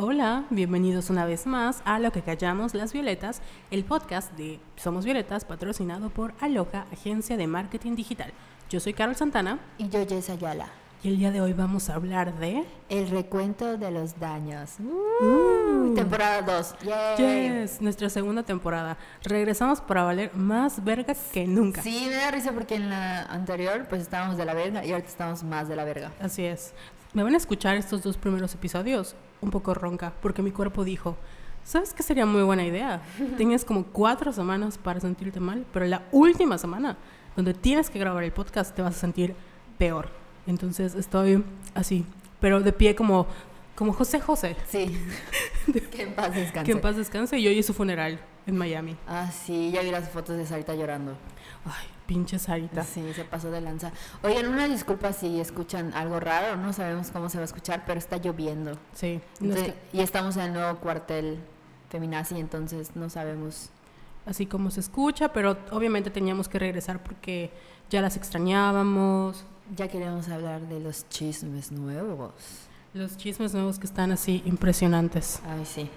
Hola, bienvenidos una vez más a Lo que callamos las violetas, el podcast de Somos Violetas patrocinado por Aloca, agencia de marketing digital. Yo soy Carol Santana Y yo, Jess Ayala. y el día de hoy vamos a hablar de El recuento de los daños. Uh, temporada 2. Yes, nuestra segunda temporada. Regresamos para valer más verga que nunca. Sí, me da risa porque en la anterior pues estábamos de la verga y ahorita estamos más de la verga. Así es. Me van a escuchar estos dos primeros episodios un poco ronca, porque mi cuerpo dijo, ¿sabes qué sería muy buena idea? Tienes como cuatro semanas para sentirte mal, pero la última semana, donde tienes que grabar el podcast, te vas a sentir peor. Entonces estoy así, pero de pie como, como José José, Sí. que en paz descanse. que en paz descanse, y hoy es su funeral en Miami. Ah, sí, ya vi las fotos de Sarita llorando. Ay, pinche Sarita. Sí, se pasó de lanza. Oigan, una disculpa si escuchan algo raro, no sabemos cómo se va a escuchar, pero está lloviendo. Sí, no es Entonces- y estamos en el nuevo cuartel feminazi, entonces no sabemos. así como se escucha, pero obviamente teníamos que regresar porque ya las extrañábamos. Ya queremos hablar de los chismes nuevos. Los chismes nuevos que están así impresionantes. Ay, sí.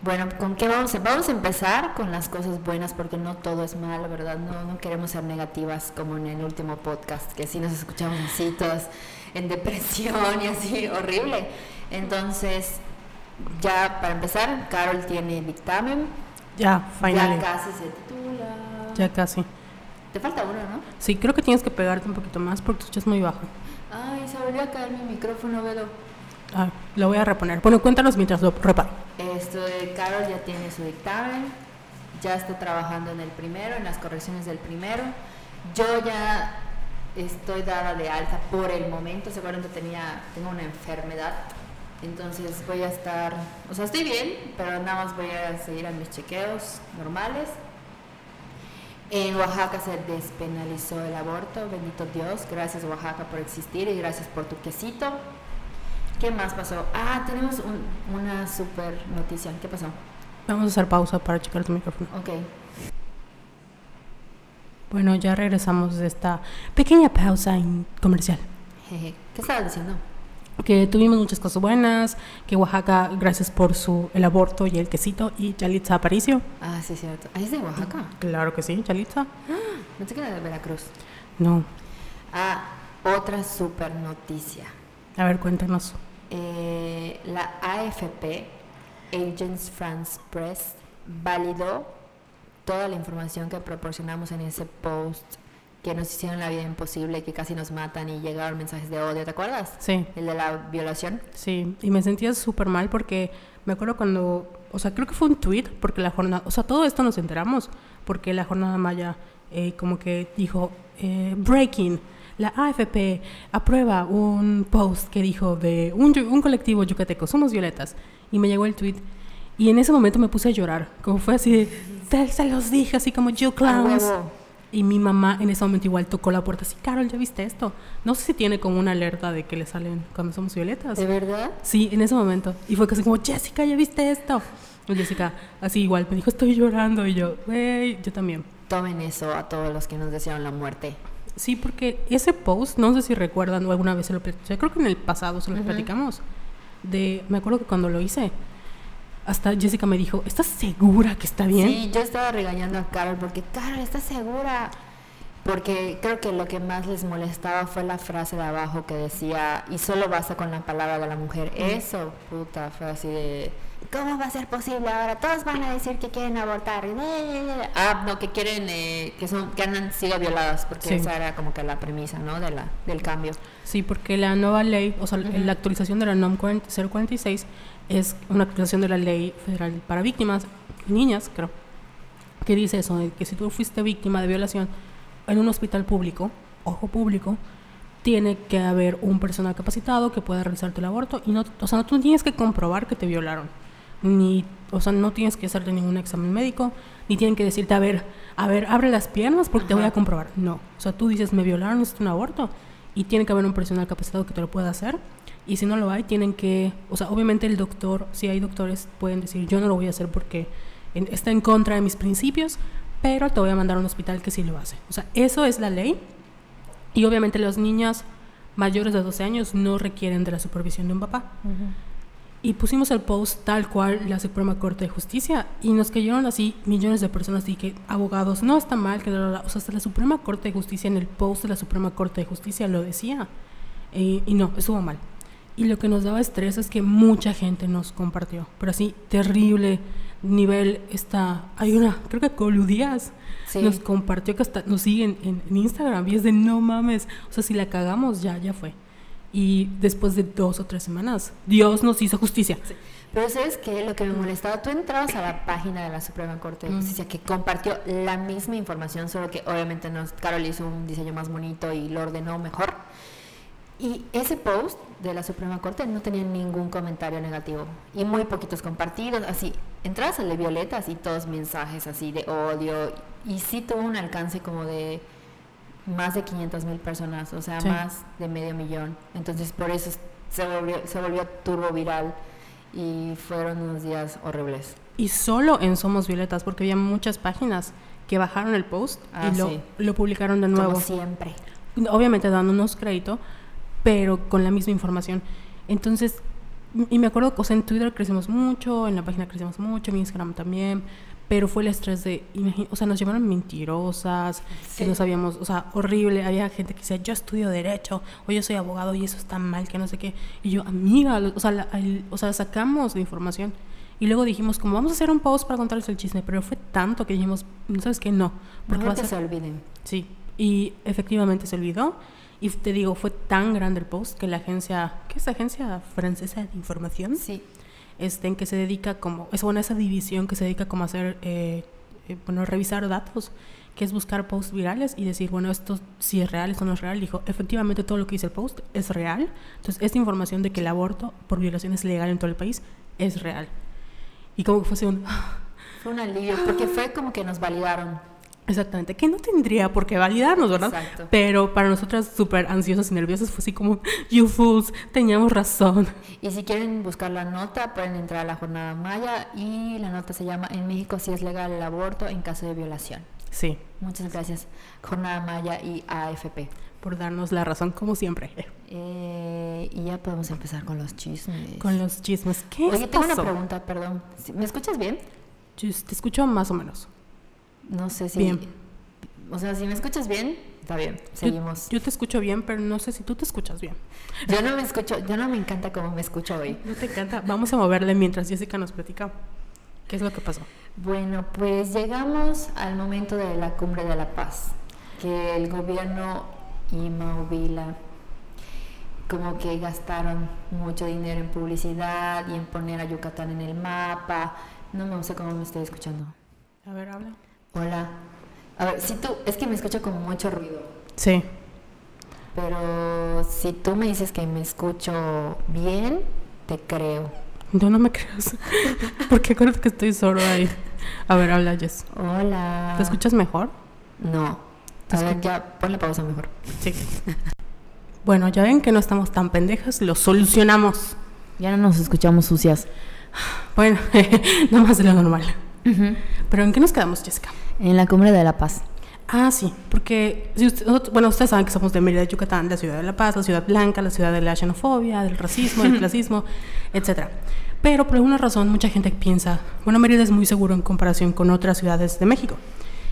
Bueno, ¿con qué vamos a, vamos a empezar? Con las cosas buenas, porque no todo es malo, ¿verdad? No, no queremos ser negativas como en el último podcast, que sí nos escuchamos así, todas en depresión y así, horrible. Entonces, ya para empezar, Carol tiene dictamen, Ya, ya final. casi se titula. Ya casi. Te falta uno, ¿no? Sí, creo que tienes que pegarte un poquito más porque tu escuchas muy bajo. Ay, se volvió a caer mi micrófono, Velo. Ah, lo voy a reponer. Bueno, cuéntanos mientras lo reparo. Esto de Carol ya tiene su dictamen, ya está trabajando en el primero, en las correcciones del primero. Yo ya estoy dada de alta por el momento, se acuerdan que tenía, tengo una enfermedad, entonces voy a estar, o sea, estoy bien, pero nada más voy a seguir a mis chequeos normales. En Oaxaca se despenalizó el aborto, bendito Dios, gracias Oaxaca por existir y gracias por tu quesito. ¿Qué más pasó? Ah, tenemos un- una super noticia. ¿Qué pasó? Vamos a hacer pausa para checar tu micrófono. Ok. Bueno, ya regresamos de esta pequeña pausa en comercial. Jeje. ¿Qué estabas diciendo? Que tuvimos muchas cosas buenas, que Oaxaca, gracias por su el aborto y el quesito, y Yalitza Aparicio. Ah, sí, cierto. Ah, es de Oaxaca. Claro que sí, Yalitza. No sé qué era de Veracruz. No. Ah, otra super noticia. A ver, cuéntanos. Eh, la AFP, Agents France Press, validó toda la información que proporcionamos en ese post que nos hicieron la vida imposible, que casi nos matan y llegaron mensajes de odio, ¿te acuerdas? Sí. El de la violación. Sí, y me sentía súper mal porque me acuerdo cuando, o sea, creo que fue un tweet, porque la jornada, o sea, todo esto nos enteramos, porque la jornada maya eh, como que dijo, eh, breaking, la AFP aprueba un post que dijo de un, un colectivo yucateco, somos violetas, y me llegó el tweet. Y en ese momento me puse a llorar, como fue así de, "Te- se los dije, así como you clowns. huevo. Y mi mamá en ese momento igual tocó la puerta así, Carol, ¿ya viste esto? No sé si tiene como una alerta de que le salen cuando somos violetas. ¿De verdad? Sí, en ese momento. Y fue casi como, Jessica, ¿ya viste esto? Y Jessica, así igual, me dijo, estoy llorando. Y yo, güey, yo también. Tomen eso a todos los que nos desearon la muerte. Sí, porque ese post, no sé si recuerdan o alguna vez se lo platicamos, creo que en el pasado se lo platicamos. De, me acuerdo que cuando lo hice, hasta Jessica me dijo, ¿estás segura que está bien? Sí, yo estaba regañando a Carol porque, Carol, ¿estás segura? Porque creo que lo que más les molestaba fue la frase de abajo que decía, y solo basta con la palabra de la mujer. Eso, puta, fue así de, ¿cómo va a ser posible ahora? Todos van a decir que quieren abortar. Ah, no, que quieren, eh, que son, que han sido violadas, porque Sí. esa era como que la premisa, ¿no? De la, del cambio. Sí, porque la nueva ley, o sea, la actualización de la NOM 40 046 es una actualización de la ley federal para víctimas, niñas, creo, que dice eso, de que si tú fuiste víctima de violación en un hospital público, ojo público, tiene que haber un personal capacitado que pueda realizarte el aborto y no, o sea, no tú tienes que comprobar que te violaron, ni, o sea, no tienes que hacerte ningún examen médico, ni tienen que decirte, a ver, a ver, abre las piernas porque te voy a comprobar. No, o sea, tú dices, me violaron, es un aborto y tiene que haber un personal capacitado que te lo pueda hacer. Y si no lo hay, tienen que, o sea, obviamente el doctor, si hay doctores, pueden decir, yo no lo voy a hacer porque en- está en contra de mis principios, pero te voy a mandar a un hospital que sí lo hace. O sea, eso es la ley. Y obviamente los niños mayores de 12 años no requieren de la supervisión de un papá. Y pusimos el post tal cual la Suprema Corte de Justicia y nos cayeron así millones de personas y que abogados, no está mal, que o sea, hasta la Suprema Corte de Justicia en el post de la Suprema Corte de Justicia lo decía. Eh, y no, estuvo mal. Y lo que nos daba estrés es que mucha gente nos compartió, pero así terrible nivel está hay una creo que Colu Díaz nos compartió que hasta nos siguen en, en, Instagram y es de no mames o sea si la cagamos ya ya fue y después de dos o tres semanas, Dios nos hizo justicia. Pero ¿sabes qué? Lo que me molestaba, tú entrabas a la página de la Suprema Corte de Justicia que compartió la misma información, solo que obviamente nos, Carol hizo un diseño más bonito y lo ordenó mejor. Y ese post de la Suprema Corte no tenía ningún comentario negativo y muy poquitos compartidos, así. Entrabas al de Violetas y todos mensajes así de odio y sí tuvo un alcance como de más de 500 mil personas, o sea, más de medio millón. Entonces, por eso se volvió, se volvió turbo viral y fueron unos días horribles. Y solo en Somos Violetas, porque había muchas páginas que bajaron el post y ah, lo, lo, publicaron de nuevo. Como siempre. Obviamente dándonos crédito, pero con la misma información. Entonces, y me acuerdo que en Twitter crecimos mucho, en la página crecimos mucho, en Instagram también, pero fue el estrés de, o sea, nos llamaron mentirosas, que no sabíamos, o sea, horrible. Había gente que decía, yo estudio Derecho, o yo soy abogado y eso está mal, que no sé qué. Y yo, amiga, o sea, o sea, sacamos la información. Y luego dijimos, como vamos a hacer un post para contarles el chisme, pero fue tanto que dijimos, ¿no sabes qué? No. Porque no se olviden. Sí, y efectivamente se olvidó. Y te digo, fue tan grande el post que la agencia, ¿qué es la agencia francesa de información? Sí este, en que se dedica como, es bueno, esa división que se dedica como a hacer, eh, eh, bueno, revisar datos, que es buscar posts virales y decir, bueno, esto si es real, esto no es real. Dijo, efectivamente todo lo que dice el post es real. Entonces, esta información de que el aborto por violación es legal en todo el país es real. Y como que fuese un... Fue un alivio, porque fue como que nos validaron Exactamente, que no tendría por qué validarnos, ¿verdad? Exacto. Pero para nosotras súper ansiosas y nerviosas fue así como, you fools, teníamos razón. Y si quieren buscar la nota, pueden entrar a la jornada Maya y la nota se llama En México sí es legal el aborto en caso de violación. Sí. Muchas gracias, Jornada Maya y AFP. Por darnos la razón, como siempre. Eh, y ya podemos empezar con los chismes. Con los chismes. ¿Qué Oye, tengo una pregunta, perdón. ¿Me escuchas bien? te escucho más o menos. No sé si... Bien. O sea, si me escuchas bien, está bien, seguimos. Yo, te escucho bien, pero no sé si tú te escuchas bien. Yo no me escucho, yo no me encanta cómo me escucho hoy. No te encanta. Vamos a moverle mientras Jessica nos platica. ¿Qué es lo que pasó? Bueno, pues llegamos al momento de la cumbre de la paz, que el gobierno y Mauvila como que gastaron mucho dinero en publicidad y en poner a Yucatán en el mapa. No me sé cómo me estoy escuchando. A ver, habla. Hola. A ver, si tú, es que me escucho con mucho ruido. Sí. Pero si tú me dices que me escucho bien, te creo. Yo no me creas. Porque acuérdate que estoy solo ahí. A ver, habla Jess. Hola. ¿Te escuchas mejor? No. A ver, ya, ponle pausa mejor. Sí. bueno, ya ven que no estamos tan pendejas, lo solucionamos. Ya no nos escuchamos sucias. Bueno, no más de lo normal. Pero ¿en qué nos quedamos, Jessica? En la cumbre de La Paz. Ah, sí, porque bueno, ustedes saben que somos de Mérida, Yucatán, la ciudad de La Paz, la ciudad blanca, la ciudad de la xenofobia, del racismo, del clasismo, etc. Pero por alguna razón mucha gente piensa, bueno, Mérida es muy seguro en comparación con otras ciudades de México.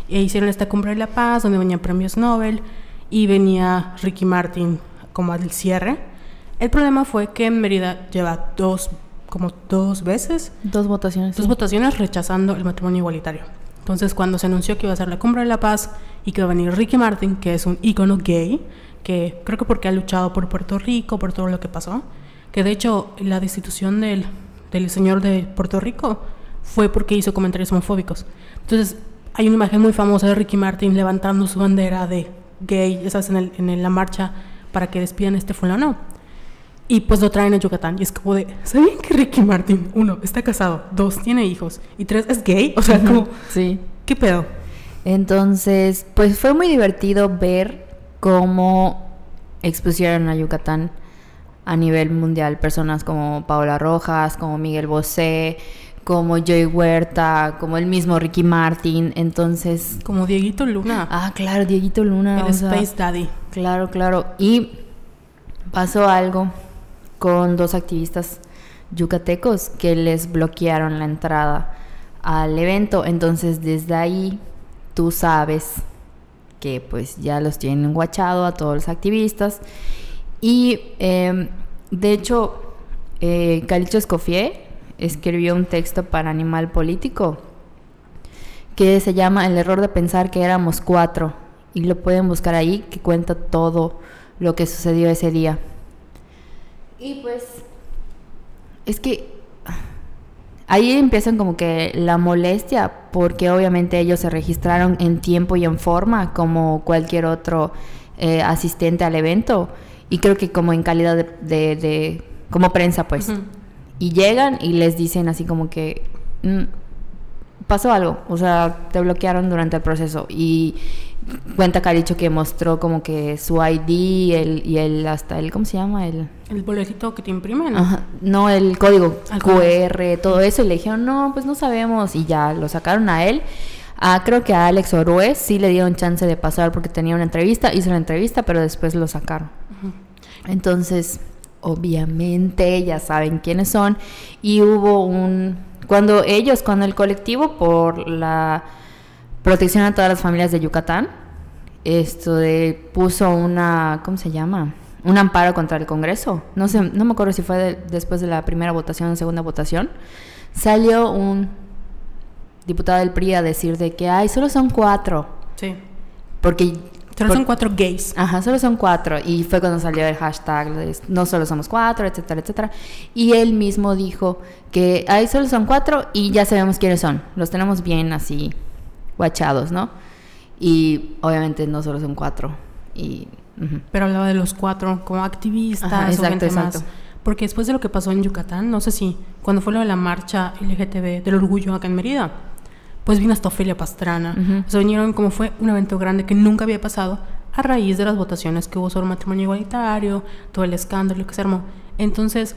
E hicieron esta cumbre de La Paz, donde venían premios Nobel y venía Ricky Martin como al cierre. El problema fue que Mérida lleva dos como dos veces. Dos votaciones. Dos votaciones rechazando el matrimonio igualitario. Entonces, cuando se anunció que iba a ser la cumbre de la paz y que iba a venir Ricky Martin, que es un ícono gay, que creo que porque ha luchado por Puerto Rico, por todo lo que pasó, que de hecho la destitución del, del señor de Puerto Rico fue porque hizo comentarios homofóbicos. Entonces, hay una imagen muy famosa de Ricky Martin levantando su bandera de gay, sabes, en, el, en la marcha para que despidan a este fulano. Y pues lo traen a Yucatán. Y es como de, ¿sabían que Ricky Martin, uno, está casado, dos, tiene hijos, y tres, es gay? O sea, como, sí. ¿qué pedo? Entonces, pues fue muy divertido ver cómo expusieron a Yucatán a nivel mundial personas como Paola Rojas, como Miguel Bosé, como Joy Huerta, como el mismo Ricky Martin, entonces... Como Dieguito Luna. Ah, claro, Dieguito Luna. El Space Daddy. Claro, claro. Y pasó algo con dos activistas yucatecos que les bloquearon la entrada al evento. Entonces desde ahí tú sabes que pues ya los tienen guachado a todos los activistas. Y em, de hecho, eh, Calicho Escofié escribió un texto para Animal Político que se llama El error de pensar que éramos cuatro. Y lo pueden buscar ahí, que cuenta todo lo que sucedió ese día. Y pues, es que ahí empiezan como que la molestia, porque obviamente ellos se registraron en tiempo y en forma, como cualquier otro eh, asistente al evento. Y creo que como en calidad de, como prensa, pues. Y llegan y les dicen así como que... Mm, pasó algo, o sea, te bloquearon durante el proceso y cuenta Caricho que mostró como que su ID el, y el hasta el, ¿cómo se llama? El, el boletito que te imprimen. no, el código QR, todo eso, y le dijeron, no, pues no sabemos, y ya lo sacaron a él. Ah, creo que a Alex Oruez sí le dieron chance de pasar porque tenía una entrevista, hizo la entrevista, pero después lo sacaron. Entonces, obviamente ya saben quiénes son, y hubo un cuando ellos, cuando el colectivo por la protección a todas las familias de Yucatán, esto de puso una, ¿cómo se llama? Un amparo contra el Congreso. No sé, no me acuerdo si fue después de la primera votación o segunda votación. Salió un diputado del PRI a decir de que, ay, solo son cuatro. Sí. Porque Solo son cuatro gays. Ajá, solo son cuatro. Y fue cuando salió el hashtag, no solo somos cuatro, etcétera, etcétera. Y él mismo dijo que ahí solo son cuatro y ya sabemos quiénes son. Los tenemos bien así, guachados, ¿no? Y obviamente no solo son cuatro. Y, Pero hablaba de los cuatro como activistas exacto, o exacto. Porque después de lo que pasó en Yucatán, no sé si, cuando fue lo de la marcha LGTB del orgullo acá en Mérida, pues vino hasta Ofelia Pastrana. O sea, vinieron como fue un evento grande que nunca había pasado a raíz de las votaciones que hubo sobre matrimonio igualitario, todo el escándalo que se armó. Entonces,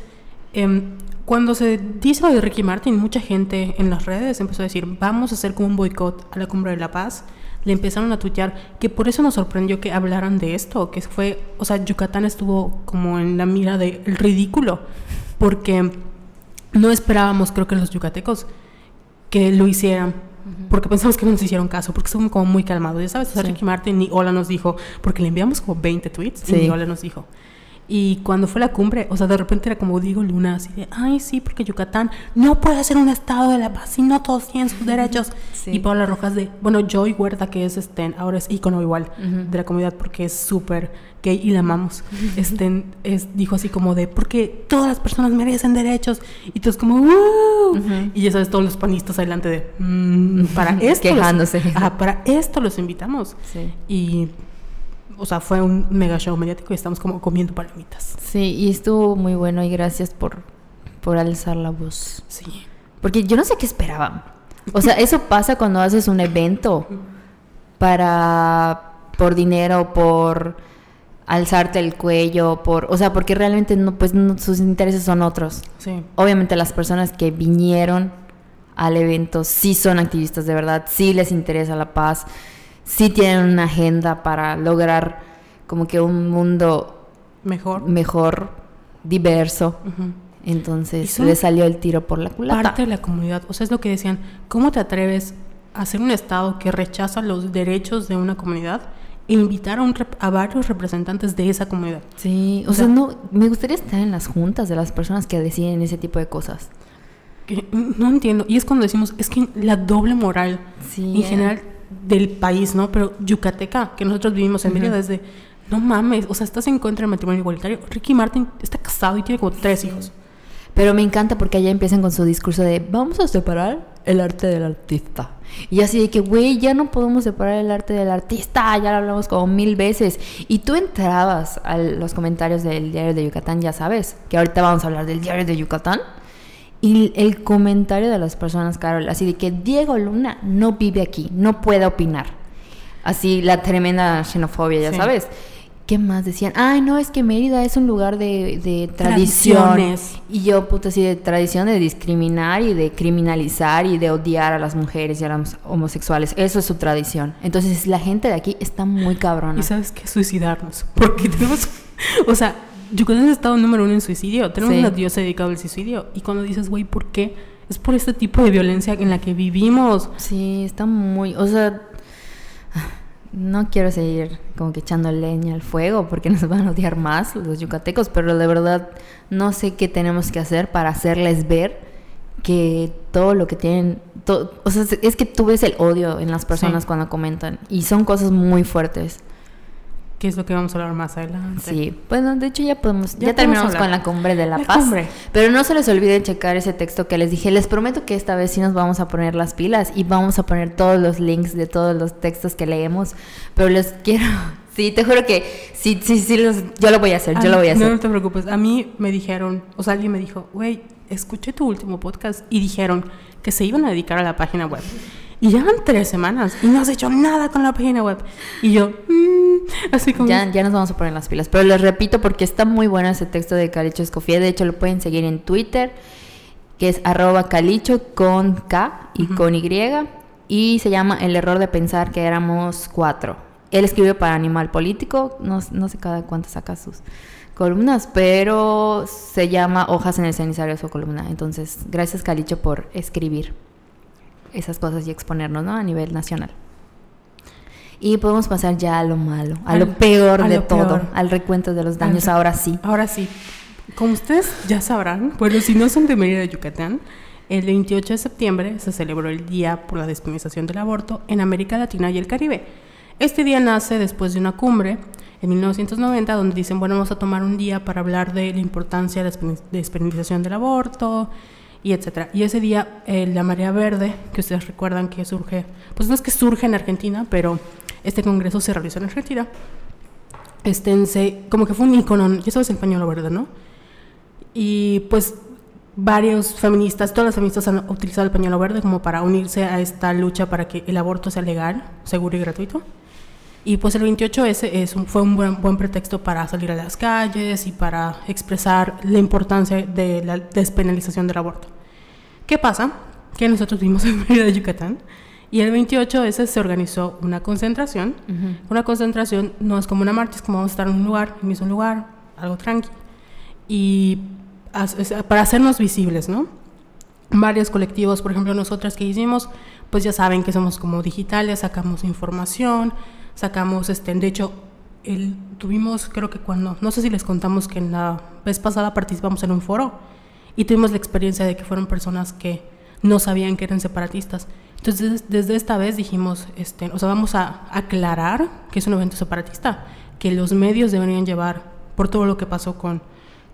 em, cuando se dice lo de Ricky Martin, mucha gente en las redes empezó a decir, vamos a hacer como un boicot a la Cumbre de la Paz. Le empezaron a tuitear que por eso nos sorprendió que hablaran de esto, que fue, o sea, Yucatán estuvo como en la mira del ridículo, porque no esperábamos, creo que los yucatecos, que lo hicieran porque pensamos que no nos hicieron caso, porque somos como muy calmados. Ya sabes, Ricky Martin ni hola nos dijo, porque le enviamos como 20 tweets y ni hola nos dijo. Y cuando fue la cumbre, o sea, de repente era como digo Luna, así de, ay, sí, porque Yucatán no puede ser un estado de la paz y no todos tienen sus derechos. Y Paula Rojas de, bueno, Joy Huerta, que es este, ahora es ícono igual de la comunidad porque es súper gay y la amamos, este, es, dijo así como de, porque todas las personas merecen derechos. Y todos como, Y ya sabes, todos los panistas adelante de, mm, para esto. Quejándose. para esto los invitamos. Y o sea, fue un mega show mediático y estamos como comiendo palomitas. Sí, y estuvo muy bueno y gracias por, por alzar la voz. Sí. Porque yo no sé qué esperaban. O sea, eso pasa cuando haces un evento para por dinero, por alzarte el cuello, por, o sea, porque realmente no, pues sus intereses son otros. Sí. Obviamente las personas que vinieron al evento sí son activistas de verdad, sí les interesa la paz, sí tienen una agenda para lograr como que un mundo mejor, mejor diverso. Entonces le salió el tiro por la culata. Parte de la comunidad, o sea, es lo que decían, ¿cómo te atreves a ser un Estado que rechaza los derechos de una comunidad e invitar a, un a varios representantes de esa comunidad? Sí, o, sea, no, me gustaría estar en las juntas de las personas que deciden ese tipo de cosas. no entiendo, y es cuando decimos, es que la doble moral en eh. general del país, ¿no? Pero Yucateca, que nosotros vivimos en Mérida desde, no mames, o sea, estás en contra del matrimonio igualitario. Ricky Martin está casado y tiene como tres hijos. Pero me encanta porque allá empiezan con su discurso de vamos a separar el arte del artista. Y así de que, güey, ya no podemos separar el arte del artista, ya lo hablamos como mil veces. Y tú entrabas a los comentarios del diario de Yucatán, ya sabes, que ahorita vamos a hablar del diario de Yucatán. Y el comentario de las personas, Carol, así de que Diego Luna no vive aquí, no puede opinar. Así la tremenda xenofobia, ya sabes. ¿Qué más decían? Ay, no, es que Mérida es un lugar de, de tradiciones. Y yo, puta, así de tradición de discriminar y de criminalizar y de odiar a las mujeres y a los homosexuales. Eso es su tradición. Entonces, la gente de aquí está muy cabrona. ¿Y sabes qué? Suicidarnos. Porque tenemos. O sea, Yucatán es estado número uno en suicidio. Tenemos Sí. una diosa dedicada al suicidio. Y cuando dices, güey, ¿por qué? Es por este tipo de violencia en la que vivimos. Sí, está muy, o sea, no quiero seguir como que echando leña al fuego porque nos van a odiar más los yucatecos, pero de verdad no sé qué tenemos que hacer para hacerles ver que todo lo que tienen, o sea, es que tú ves el odio en las personas Sí. cuando comentan y son cosas muy fuertes. Que es lo que vamos a hablar más adelante. Sí, bueno, de hecho ya podemos, ya, Ya terminamos con la cumbre de la, La paz. cumbre. Pero no se les olvide checar ese texto que les dije. Les prometo que esta vez sí nos vamos a poner las pilas y vamos a poner todos los links de todos los textos que leemos. Pero les quiero, sí, te juro que sí, sí, sí, los- yo lo voy a hacer, yo A lo voy a mí- hacer. No, no te preocupes. A mí me dijeron, o sea, alguien me dijo, güey, escuché tu último podcast y dijeron que se iban a dedicar a la página web. Y ya van tres semanas y no has hecho nada con la página web. Y yo, mm, así como... Ya, ya nos vamos a poner las pilas. Pero les repito porque está muy bueno ese texto de Calicho Escofía. De hecho, lo pueden seguir en Twitter, que es arroba calicho con K y con Y. Y se llama El error de pensar que éramos cuatro. Él escribe para Animal Político. No, no sé cada cuánto saca sus columnas, pero se llama Hojas en el cenizario su columna. Entonces, gracias Calicho por escribir esas cosas y exponernos ¿no? a nivel nacional. Y podemos pasar ya a lo malo, a Al- lo peor a de lo todo, peor. al recuento de los daños, Al- ahora sí. Ahora sí, como ustedes ya sabrán, bueno, si no son de Mérida, Yucatán, el 28 de septiembre se celebró el Día por la Despenalización del Aborto en América Latina y el Caribe. Este día nace después de una cumbre en 1990 donde dicen, bueno, vamos a tomar un día para hablar de la importancia de la despen- despenalización del aborto y etcétera. Y ese día eh, la marea verde, que ustedes recuerdan que surge, pues no es que surge en Argentina, pero este congreso se realizó en Argentina este, se- como que fue un icono, ya sabes el pañuelo verde, ¿no? Y pues varios feministas, todas las feministas han utilizado el pañuelo verde como para unirse a esta lucha para que el aborto sea legal, seguro y gratuito. Y pues el 28S es un- fue un buen, buen pretexto para salir a las calles y para expresar la importancia de la despenalización del aborto. ¿Qué pasa? Que nosotros vivimos en Mérida, Yucatán, y el 28S se organizó una concentración. Una concentración no es como una marcha, es como vamos a estar en un lugar, en un mismo lugar, algo tranqui. Y para hacernos visibles, ¿no? Varios colectivos, por ejemplo, nosotras que hicimos, pues ya saben que somos como digitales, sacamos información, sacamos, este, de hecho, el, tuvimos, creo que cuando, no sé si les contamos que en la vez pasada participamos en un foro y tuvimos la experiencia de que fueron personas que no sabían que eran separatistas. Entonces, desde esta vez dijimos, este, o sea, vamos a aclarar que es un evento separatista, que los medios deberían llevar por todo lo que pasó con,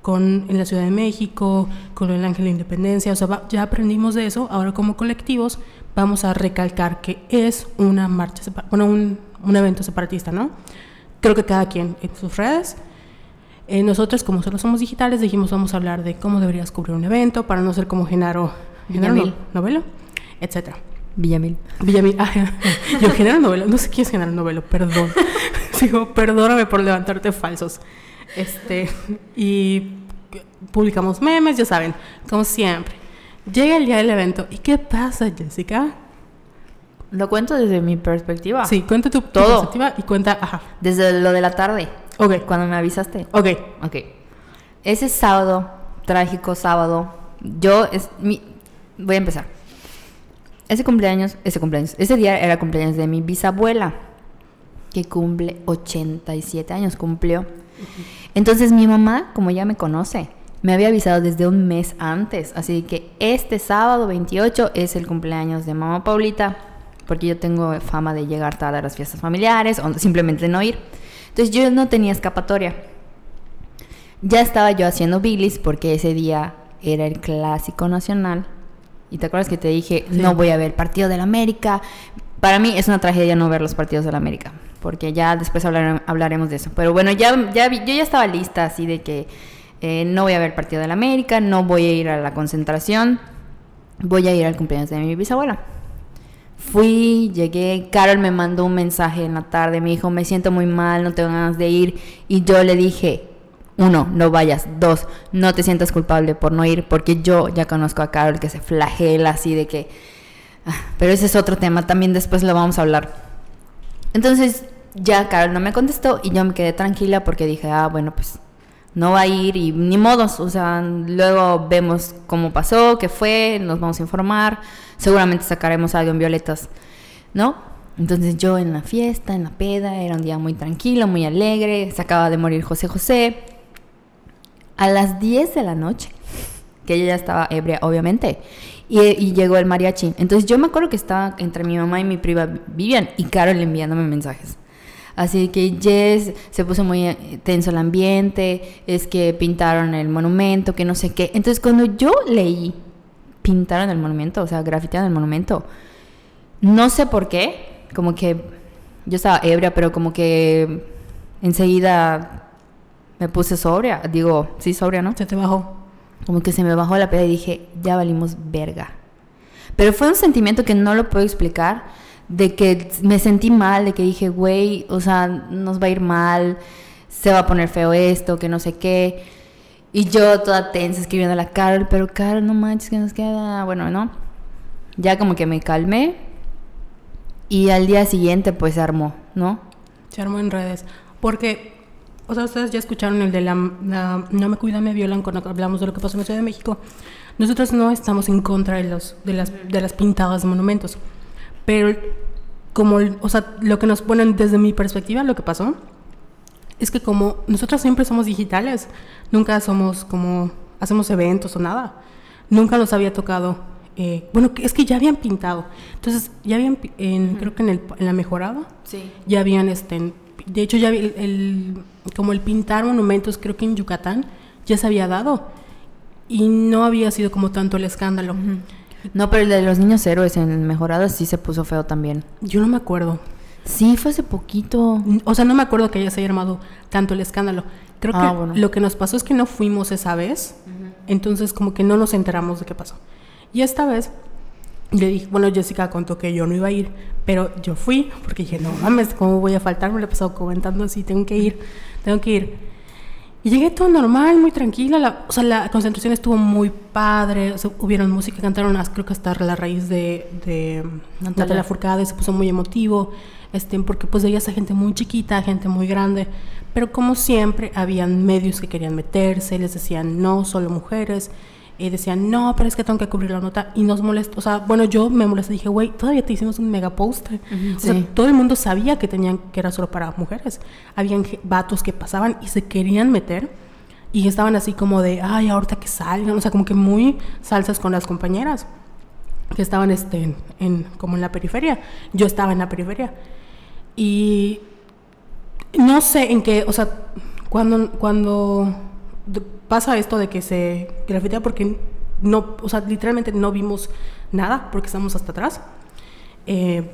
con en la Ciudad de México, con el Ángel de Independencia, o sea, va- ya aprendimos de eso, ahora como colectivos vamos a recalcar que es una marcha, bueno, un, un evento separatista, ¿no? Creo que cada quien en sus redes. Eh, nosotros, como solo somos digitales, dijimos vamos a hablar de cómo deberías cubrir un evento para no ser como Genaro, Genaro Villamil. no- Novelo, etcétera. Villamil. Villamil, ah, yo Genaro Novelo, no sé quién es Genaro Novelo, perdón. Digo, perdóname por levantarte falsos. Este, y publicamos memes, ya saben, como siempre. Llega el día del evento, ¿y qué pasa, Jessica? Lo cuento desde mi perspectiva. Sí, cuenta tu, Todo. perspectiva y cuenta, ajá. Desde lo de la tarde, Ok, cuando me avisaste. ok. Ok. Ese sábado, trágico sábado, yo es mi voy a empezar. Ese cumpleaños, ese cumpleaños, ese día era cumpleaños de mi bisabuela, que cumple 87 años, cumplió. Entonces mi mamá, como ya me conoce, me había avisado desde un mes antes, así que este sábado 28 es el cumpleaños de mamá Paulita, porque yo tengo fama de llegar tarde a las fiestas familiares o simplemente no ir. Entonces yo no tenía escapatoria. Ya estaba yo haciendo bilis porque ese día era el clásico nacional. Y te acuerdas que te dije, Sí. no voy a ver el partido del América. Para mí es una tragedia no ver los partidos del América. Porque ya después hablar- hablaremos de eso. Pero bueno, ya, ya vi- yo ya estaba lista así de que eh, no voy a ver partido del América, no voy a ir a la concentración, voy a ir al cumpleaños de mi bisabuela. Fui, llegué, Carol me mandó un mensaje en la tarde, me dijo, me siento muy mal, no tengo ganas de ir. Y yo le dije, uno, no vayas. Dos, no te sientas culpable por no ir, porque yo ya conozco a Carol que se flagela así de que... ah, Pero ese es otro tema, también después lo vamos a hablar. Entonces ya Carol no me contestó y yo me quedé tranquila porque dije, ah, bueno, pues no va a ir y ni modos, o sea, luego vemos cómo pasó, qué fue, nos vamos a informar, seguramente sacaremos algo en violetas, ¿no? Entonces yo en la fiesta, en la peda, era un día muy tranquilo, muy alegre, se acaba de morir José José. A las 10 de la noche, que ella ya estaba ebria, obviamente, y, llegó el mariachi. Entonces yo me acuerdo que estaba entre mi mamá y mi prima Vivian y Carol enviándome mensajes. Así que Jess se puso muy eh, tenso el ambiente, es que pintaron el monumento, que no sé qué. Entonces cuando yo leí, pintaron el monumento, o sea, grafitearon el monumento, no sé por qué, como que yo estaba ebria, pero como que enseguida me puse sobria, digo, sí, sobria, ¿no? Se te bajó. Como que se me bajó la peda y dije, ya valimos verga. Pero fue un sentimiento que no lo puedo explicar de que me sentí mal, de que dije, güey, o sea, nos va a ir mal, se va a poner feo esto, que no sé qué. Y yo toda tensa escribiendo a la Carol, pero Carol, no manches, que nos queda. Bueno, ¿no? Ya como que me calmé. Y al día siguiente, pues se armó, ¿no? Se armó en redes. Porque, o sea, ustedes ya escucharon el de la, No me cuidan, me violan cuando hablamos de lo que pasó en la Ciudad de México. Nosotros no estamos en contra de, los, de, las, de las pintadas de monumentos. Pero como, o sea, lo que nos ponen desde mi perspectiva, lo que pasó, es que como nosotros siempre somos digitales, nunca somos como, hacemos eventos o nada, nunca nos había tocado, eh, bueno, es que ya habían pintado, entonces ya habían, en, creo que en, el, en la mejorada, sí. ya habían, este, de hecho ya el, el, como el pintar monumentos, creo que en Yucatán, ya se había dado, y no había sido como tanto el escándalo. No, pero el de los niños héroes en Mejoradas sí se puso feo también. Yo no me acuerdo. Sí, fue hace poquito. O sea, no me acuerdo que haya se haya armado tanto el escándalo. Creo ah, que lo que nos pasó es que no fuimos esa vez. Entonces, como que no nos enteramos de qué pasó. Y esta vez le dije, bueno, Jessica contó que yo no iba a ir, pero yo fui porque dije, no mames, ¿cómo voy a faltar? Me lo he pasado comentando así, tengo que ir, tengo que ir. Y llegué todo normal, muy tranquila. La, o sea, la concentración estuvo muy padre. O sea, hubieron música, cantaron creo que hasta la raíz de, de Natalia Furcade, se puso muy emotivo. Este, porque pues veías a gente muy chiquita, gente muy grande. Pero como siempre, habían medios que querían meterse, les decían no, solo mujeres y decían, no, pero es que tengo que cubrir la nota. Y nos molestó. O sea, bueno, yo me molesté. Dije, güey, todavía te hicimos un mega postre. o sea, todo el mundo sabía que tenían que era solo para mujeres. Habían vatos que pasaban y se querían meter. Y estaban así como de, ay, ahorita que salgan. O sea, como que muy salsas con las compañeras que estaban este, en, como en la periferia. Yo estaba en la periferia. Y no sé en qué, o sea, cuando, cuando pasa esto de que se grafitea porque no, o sea, literalmente no vimos nada porque estamos hasta atrás. Eh,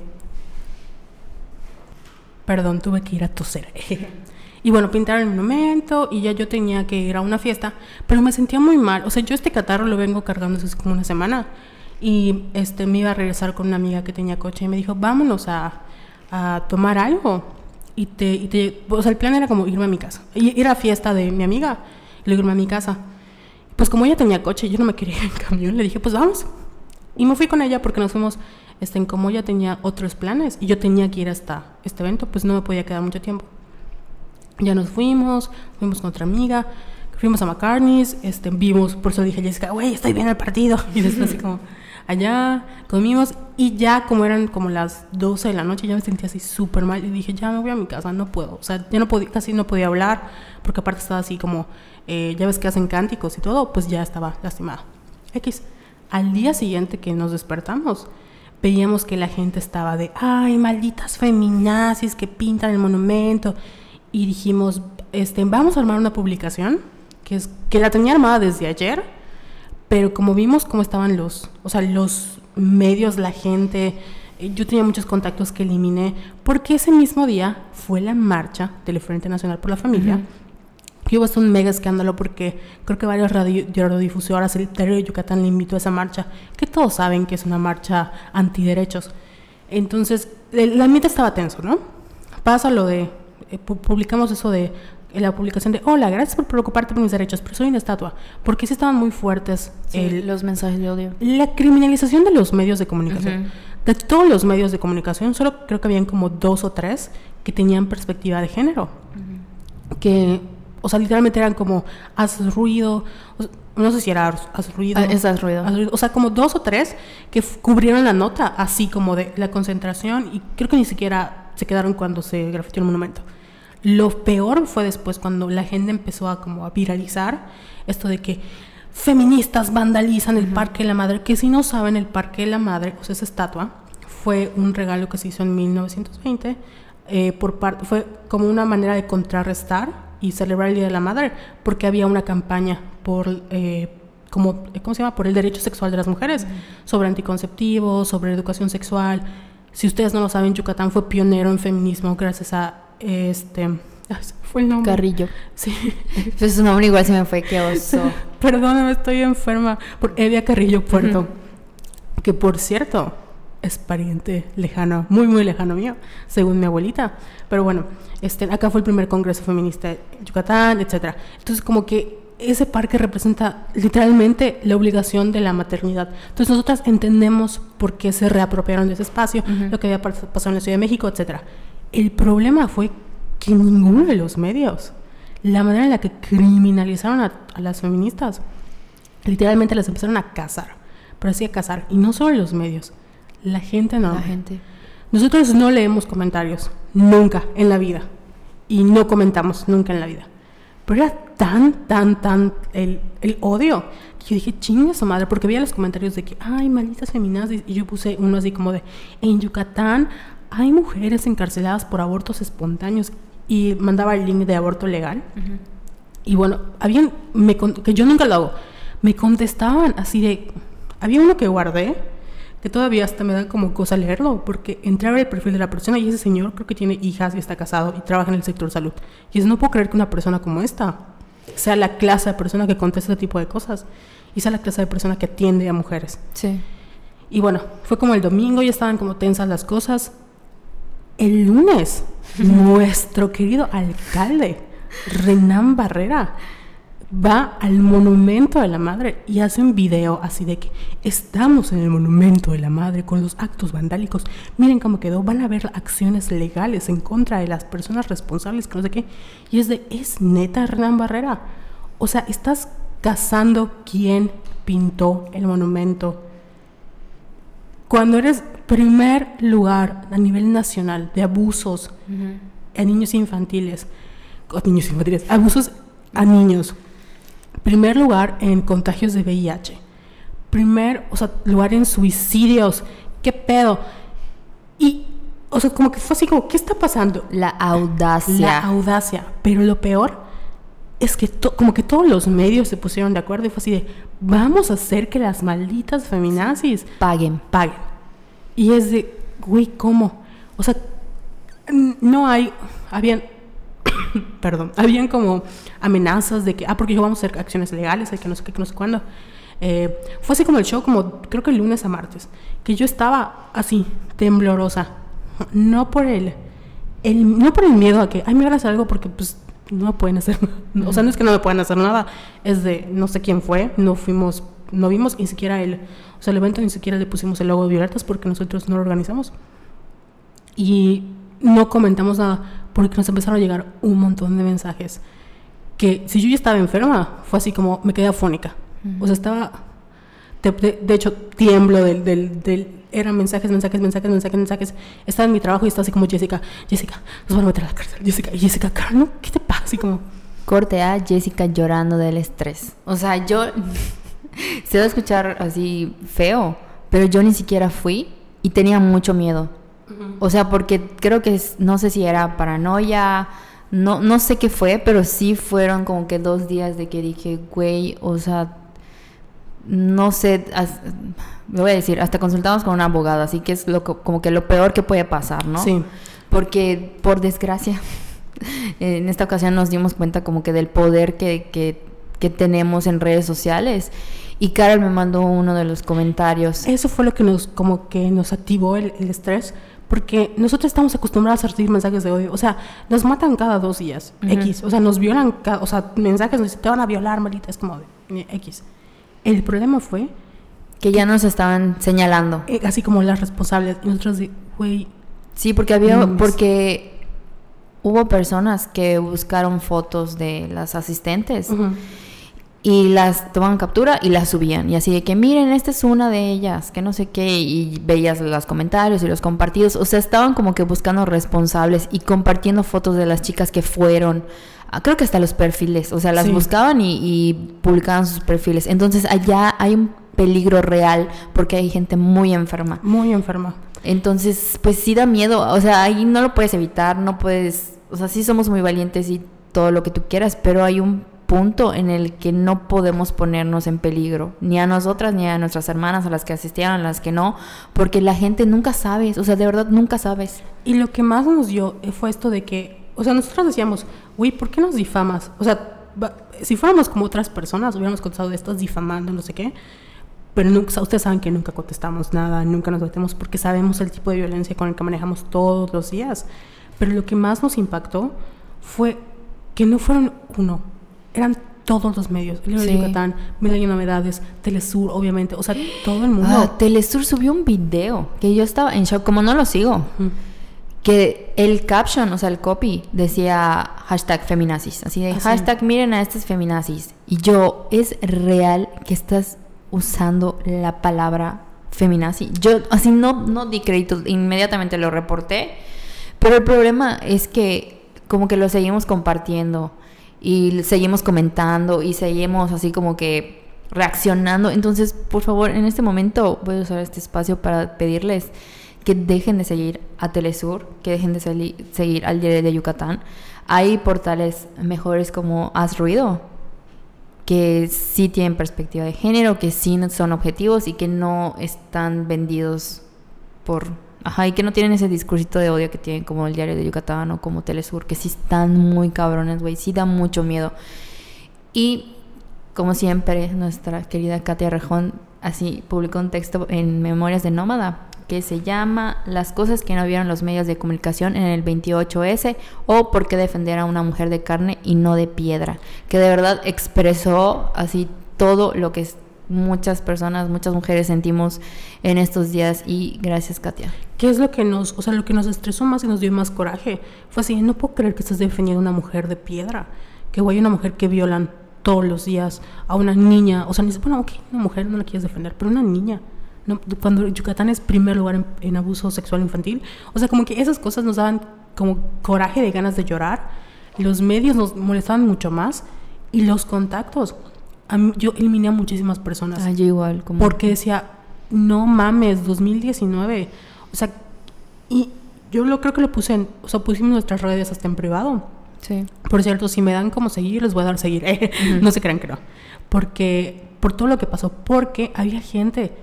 perdón, tuve que ir a toser. y bueno, pintaron el monumento y ya yo tenía que ir a una fiesta, pero me sentía muy mal. O sea, yo este catarro lo vengo cargando hace como una semana y este me iba a regresar con una amiga que tenía coche y me dijo, vámonos a, a tomar algo. Y te, y te, o sea, el plan era como irme a mi casa, ir a fiesta de mi amiga le digo, a mi casa. Pues como ella tenía coche, yo no me quería ir en camión, le dije, pues vamos. Y me fui con ella porque nos fuimos, este, en como ella tenía otros planes y yo tenía que ir hasta este evento, pues no me podía quedar mucho tiempo. Ya nos fuimos, fuimos con otra amiga, fuimos a McCartney's, este, vimos, por eso dije Jessica, güey, estoy bien el partido. Y después así como, allá, comimos y ya como eran como las 12 de la noche, ya me sentía así súper mal y dije, ya me voy a mi casa, no puedo. O sea, ya no podía, casi no podía hablar porque aparte estaba así como eh, ya ves que hacen cánticos y todo, pues ya estaba lastimada. X. Al día siguiente que nos despertamos, veíamos que la gente estaba de, ay, malditas feminazis que pintan el monumento. Y dijimos, este, vamos a armar una publicación, que, es, que la tenía armada desde ayer, pero como vimos cómo estaban los, o sea, los medios, la gente, eh, yo tenía muchos contactos que eliminé, porque ese mismo día fue la marcha del Frente Nacional por la Familia que hubo hasta un mega escándalo porque creo que varios radiodifusoras, el diario de Yucatán le invitó a esa marcha, que todos saben que es una marcha antiderechos. Entonces, el, ambiente estaba tenso, ¿no? Pasa lo de, eh, publicamos eso de la publicación de, hola, gracias por preocuparte por mis derechos, pero soy una estatua, porque sí estaban muy fuertes los mensajes de odio. La criminalización de los medios de comunicación. De todos los medios de comunicación, solo creo que habían como dos o tres que tenían perspectiva de género. Que o sea, literalmente eran como, haz ruido, o sea, no sé si era haz ruido. Ah, es haz ruido. haz ruido, O sea, como dos o tres que cubrieron la nota, así como de la concentración, y creo que ni siquiera se quedaron cuando se grafiteó el monumento. Lo peor fue después cuando la gente empezó a como a viralizar esto de que feministas vandalizan el Parque de la Madre, que si no saben, el Parque de la Madre, o sea, esa estatua, fue un regalo que se hizo en 1920, eh, por parte, fue como una manera de contrarrestar y celebrar el Día de la Madre, porque había una campaña por, eh, como, ¿cómo se llama? Por el derecho sexual de las mujeres, sobre anticonceptivos, sobre educación sexual. Si ustedes no lo saben, Yucatán fue pionero en feminismo gracias a este... fue el nombre. Carrillo. Sí. Pues su nombre igual se me fue, qué oso. Perdóname, estoy enferma. Por Evia Carrillo Puerto. Que por cierto, es pariente lejano, muy, muy lejano mío, según mi abuelita. Pero bueno, este, acá fue el primer congreso feminista de Yucatán, etc. Entonces, como que ese parque representa literalmente la obligación de la maternidad. Entonces, nosotras entendemos por qué se reapropiaron de ese espacio, lo que había pas- pasado en la Ciudad de México, etc. El problema fue que ninguno de los medios, la manera en la que criminalizaron a, a las feministas, literalmente las empezaron a cazar, pero así a cazar, y no solo los medios, la gente no. La gente. Nosotros no leemos comentarios, nunca en la vida, y no comentamos nunca en la vida. Pero era tan, tan, tan el, el odio que yo dije, chinga su madre, porque veía los comentarios de que, ay, malditas feminazis, y yo puse uno así como de, en Yucatán hay mujeres encarceladas por abortos espontáneos, y mandaba el link de aborto legal. Y bueno, habían, me, que yo nunca lo hago, me contestaban así de, había uno que guardé, que todavía hasta me da como cosa leerlo, porque entré a ver el perfil de la persona y ese señor creo que tiene hijas y está casado y trabaja en el sector salud. Y es, no puedo creer que una persona como esta sea la clase de persona que contesta ese tipo de cosas y sea la clase de persona que atiende a mujeres. Sí. Y bueno, fue como el domingo, ya estaban como tensas las cosas. El lunes, nuestro querido alcalde, Renan Barrera, va al monumento de la madre y hace un video así de que estamos en el monumento de la madre con los actos vandálicos. Miren cómo quedó, van a ver acciones legales en contra de las personas responsables, que no sé qué. Y es de, es neta Renan Barrera. O sea, estás cazando quién pintó el monumento cuando eres primer lugar a nivel nacional de abusos a niños infantiles, a niños infantiles, abusos a niños, primer lugar en contagios de VIH, primer, o sea, lugar en suicidios, ¿qué pedo? Y, o sea, como que fue así como, ¿qué está pasando? La audacia. La audacia, pero lo peor es que to- como que todos los medios se pusieron de acuerdo y fue así de, vamos a hacer que las malditas feminazis Paguen. paguen. Y es de, güey, ¿cómo? O sea, no hay, habían, perdón, habían como amenazas de que, ah, porque yo vamos a hacer acciones legales, de que no sé qué, que no sé cuándo. Eh, fue así como el show, como creo que el lunes a martes, que yo estaba así, temblorosa. No por el, el no por el miedo a que, ay, me van a hacer algo porque pues no pueden hacer nada. O sea, no es que no me puedan hacer nada, es de no sé quién fue, no fuimos, no vimos ni siquiera el, o sea, el evento ni siquiera le pusimos el logo de violetas porque nosotros no lo organizamos. Y no comentamos nada porque nos empezaron a llegar un montón de mensajes que si yo ya estaba enferma, fue así como me quedé afónica. O sea, estaba, de, de- de hecho, tiemblo del, del, del- eran mensajes, mensajes, mensajes, mensajes, mensajes. Estaba en mi trabajo y estaba así como Jessica, Jessica, nos van a meter a la cárcel, Jessica, Jessica, Carlos, ¿qué te pasa? Así como, Corte a Jessica llorando del estrés. O sea, yo se va a escuchar así feo, pero yo ni siquiera fui y tenía mucho miedo. O sea, porque creo que no sé si era paranoia, no, no sé qué fue, pero sí fueron como que dos días de que dije, güey, o sea, no sé, as- me voy a decir, hasta consultamos con un abogado, así que es lo, co- como que lo peor que puede pasar, ¿no? Sí. Porque, por desgracia, en esta ocasión nos dimos cuenta como que del poder que, que, que tenemos en redes sociales. Y Carol me mandó uno de los comentarios. Eso fue lo que nos, como que nos activó el, el estrés, porque nosotros estamos acostumbrados a recibir mensajes de odio. O sea, nos matan cada dos días, X. O sea, nos violan, o sea, mensajes, nos dicen, te van a violar, malita, es como de, X. El problema fue, Que ya nos estaban señalando. eh, así como las responsables, y nosotros de, güey, Sí, porque había, No porque hubo personas que buscaron fotos de las asistentes Ujú. Y las tomaban captura y las subían. Y así de que miren, esta es una de ellas, que no sé qué, y veías los comentarios y los compartidos. O sea, estaban como que buscando responsables y compartiendo fotos de las chicas que fueron. ah, Creo que hasta los perfiles, o sea, las Sí. buscaban y, y publicaban sus perfiles. Entonces allá hay un peligro real porque hay gente muy enferma. Muy enferma. Entonces, pues sí da miedo. O sea, ahí no lo puedes evitar, no puedes. O sea, sí somos muy valientes y todo lo que tú quieras, pero hay un punto en el que no podemos ponernos en peligro, ni a nosotras, ni a nuestras hermanas, a las que asistieron, a las que no, porque la gente nunca sabe, o sea, de verdad nunca sabes. Y lo que más nos dio eh, fue esto de que, o sea, nosotros decíamos, güey, ¿por qué nos difamas? O sea, si fuéramos como otras personas, hubiéramos contestado de estás difamando, no sé qué. Pero nunca, ustedes saben que nunca contestamos nada, nunca nos metemos porque sabemos el tipo de violencia con el que manejamos todos los días. Pero lo que más nos impactó fue que no fueron uno, eran todos los medios. El Libro Sí. de Yucatán, Milenio Novedades, Telesur, obviamente, o sea, todo el mundo. Ah, Telesur subió un video que yo estaba en shock, como no lo sigo, que el caption, o sea, el copy decía hashtag feminazis, así de Ah, sí. hashtag miren a estas feminazis. Y yo, es real que estás usando la palabra feminazi. Yo así no, no di crédito, inmediatamente lo reporté, pero el problema es que como que lo seguimos compartiendo y seguimos comentando y seguimos así como que reaccionando. Entonces, por favor, en este momento voy a usar este espacio para pedirles que dejen de seguir a Telesur, que dejen de seguir al diario de Yucatán. Hay portales mejores como Haz Ruido, que sí tienen perspectiva de género, que sí son objetivos y que no están vendidos por... Ajá, y que no tienen ese discursito de odio que tienen como el diario de Yucatán o como Telesur, que sí están muy cabrones, güey, sí da mucho miedo. Y como siempre, nuestra querida Katia Rejón así publicó un texto en Memorias de Nómada que se llama Las cosas que no vieron los medios de comunicación en el 28S o por qué defender a una mujer de carne y no de piedra, que de verdad expresó así todo lo que muchas personas, muchas mujeres sentimos en estos días y gracias Katia. ¿Qué es lo que nos, o sea, lo que nos estresó más y nos dio más coraje? Fue así, no puedo creer que estás defendiendo a una mujer de piedra, que güey, una mujer que violan todos los días a una niña, o sea, ni bueno, ok, una mujer no la quieres defender, pero una niña. Cuando Yucatán es primer lugar en, en abuso sexual infantil, o sea, como que esas cosas nos daban como coraje de ganas de llorar, los medios nos molestaban mucho más y los contactos. Mí- yo eliminé a muchísimas personas. Ah, yo igual, como... Porque decía, no mames, 2019. O sea, y yo lo creo que lo puse en, o sea, pusimos nuestras redes hasta en privado. Sí. Por cierto, si me dan como seguir, les voy a dar seguir. No se crean que no. Porque, por todo lo que pasó, porque había gente,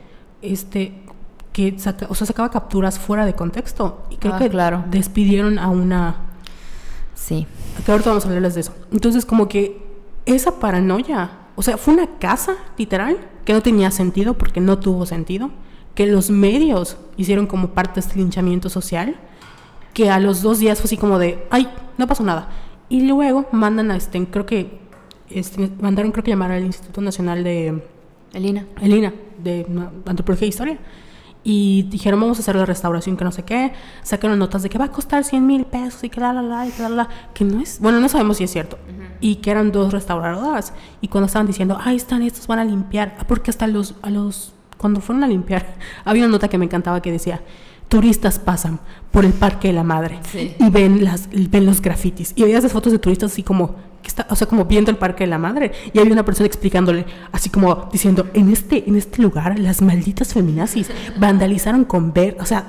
este, que saca, o sea, sacaba capturas fuera de contexto. Y creo Ah, que claro. despidieron a una, Sí. que ahorita vamos a hablarles de eso. Entonces, como que esa paranoia, o sea, fue una casa, literal, que no tenía sentido porque no tuvo sentido, que los medios hicieron como parte de este linchamiento social, que a los dos días fue así como de, ay, no pasó nada. Y luego mandan a este, creo que, este, mandaron creo que llamar al Instituto Nacional de, Elina. Elina, de Antropología e Historia. Y dijeron, vamos a hacer la restauración, que no sé qué. Sacaron notas de que va a costar 100 mil pesos y que la, la, la, y que la, la. Que no es, bueno, no sabemos si es cierto. Y que eran dos restauradoras. Y cuando estaban diciendo, ahí están, estos van a limpiar. Porque hasta los, a los, cuando fueron a limpiar, había una nota que me encantaba que decía, turistas pasan por el Parque de la Madre Sí. y ven, las, ven los grafitis. Y veías las fotos de turistas así como, que está, o sea, como viendo el Parque de la Madre. Y había una persona explicándole, así como diciendo, en este, en este lugar las malditas feminazis vandalizaron con ver, o sea,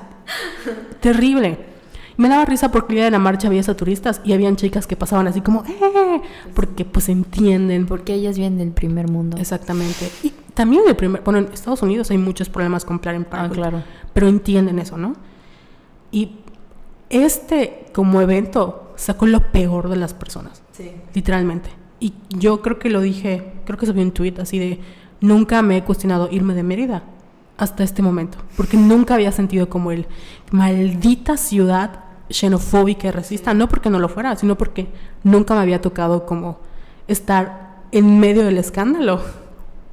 terrible. Me daba risa porque el día de la marcha había a turistas y habían chicas que pasaban así como, ¡eh! Porque pues entienden. Porque ellas vienen del primer mundo. Exactamente. Y también el primer, bueno, en Estados Unidos hay muchos problemas con Planned Ah, Parenthood, claro. pero entienden eso, ¿no? Y este como evento sacó lo peor de las personas, Sí. literalmente. Y yo creo que lo dije, creo que subí un tweet así de, nunca me he cuestionado irme de Mérida hasta este momento, porque nunca había sentido como el maldita ciudad xenofóbica y racista, no porque no lo fuera, sino porque nunca me había tocado como estar en medio del escándalo,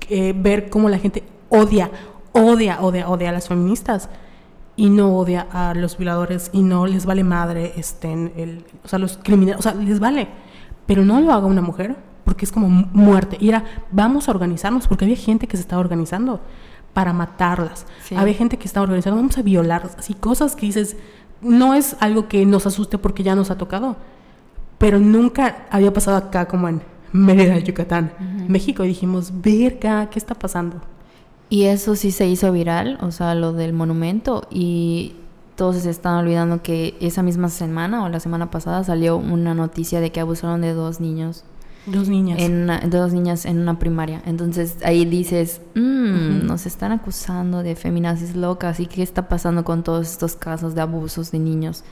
eh, ver cómo la gente odia, odia, odia, odia a las feministas y no odia a los violadores y no les vale madre, este, el, o sea, los criminales, o sea, les vale, pero no lo haga una mujer porque es como muerte. Y era, vamos a organizarnos, porque había gente que se estaba organizando para matarlas. Había gente que estaba organizando, vamos a violarlas. Así cosas que dices, no es algo que nos asuste porque ya nos ha tocado, pero nunca había pasado acá como en Mérida, Yucatán, México. Y dijimos, verga, ¿qué está pasando? Y eso sí se hizo viral, o sea, lo del monumento. Y todos se están olvidando que esa misma semana o la semana pasada salió una noticia de que abusaron de dos niños Dos niñas. En dos niñas en una primaria. Entonces ahí dices, mmm, nos están acusando de feminazis locas. ¿Y qué está pasando con todos estos casos de abusos de niños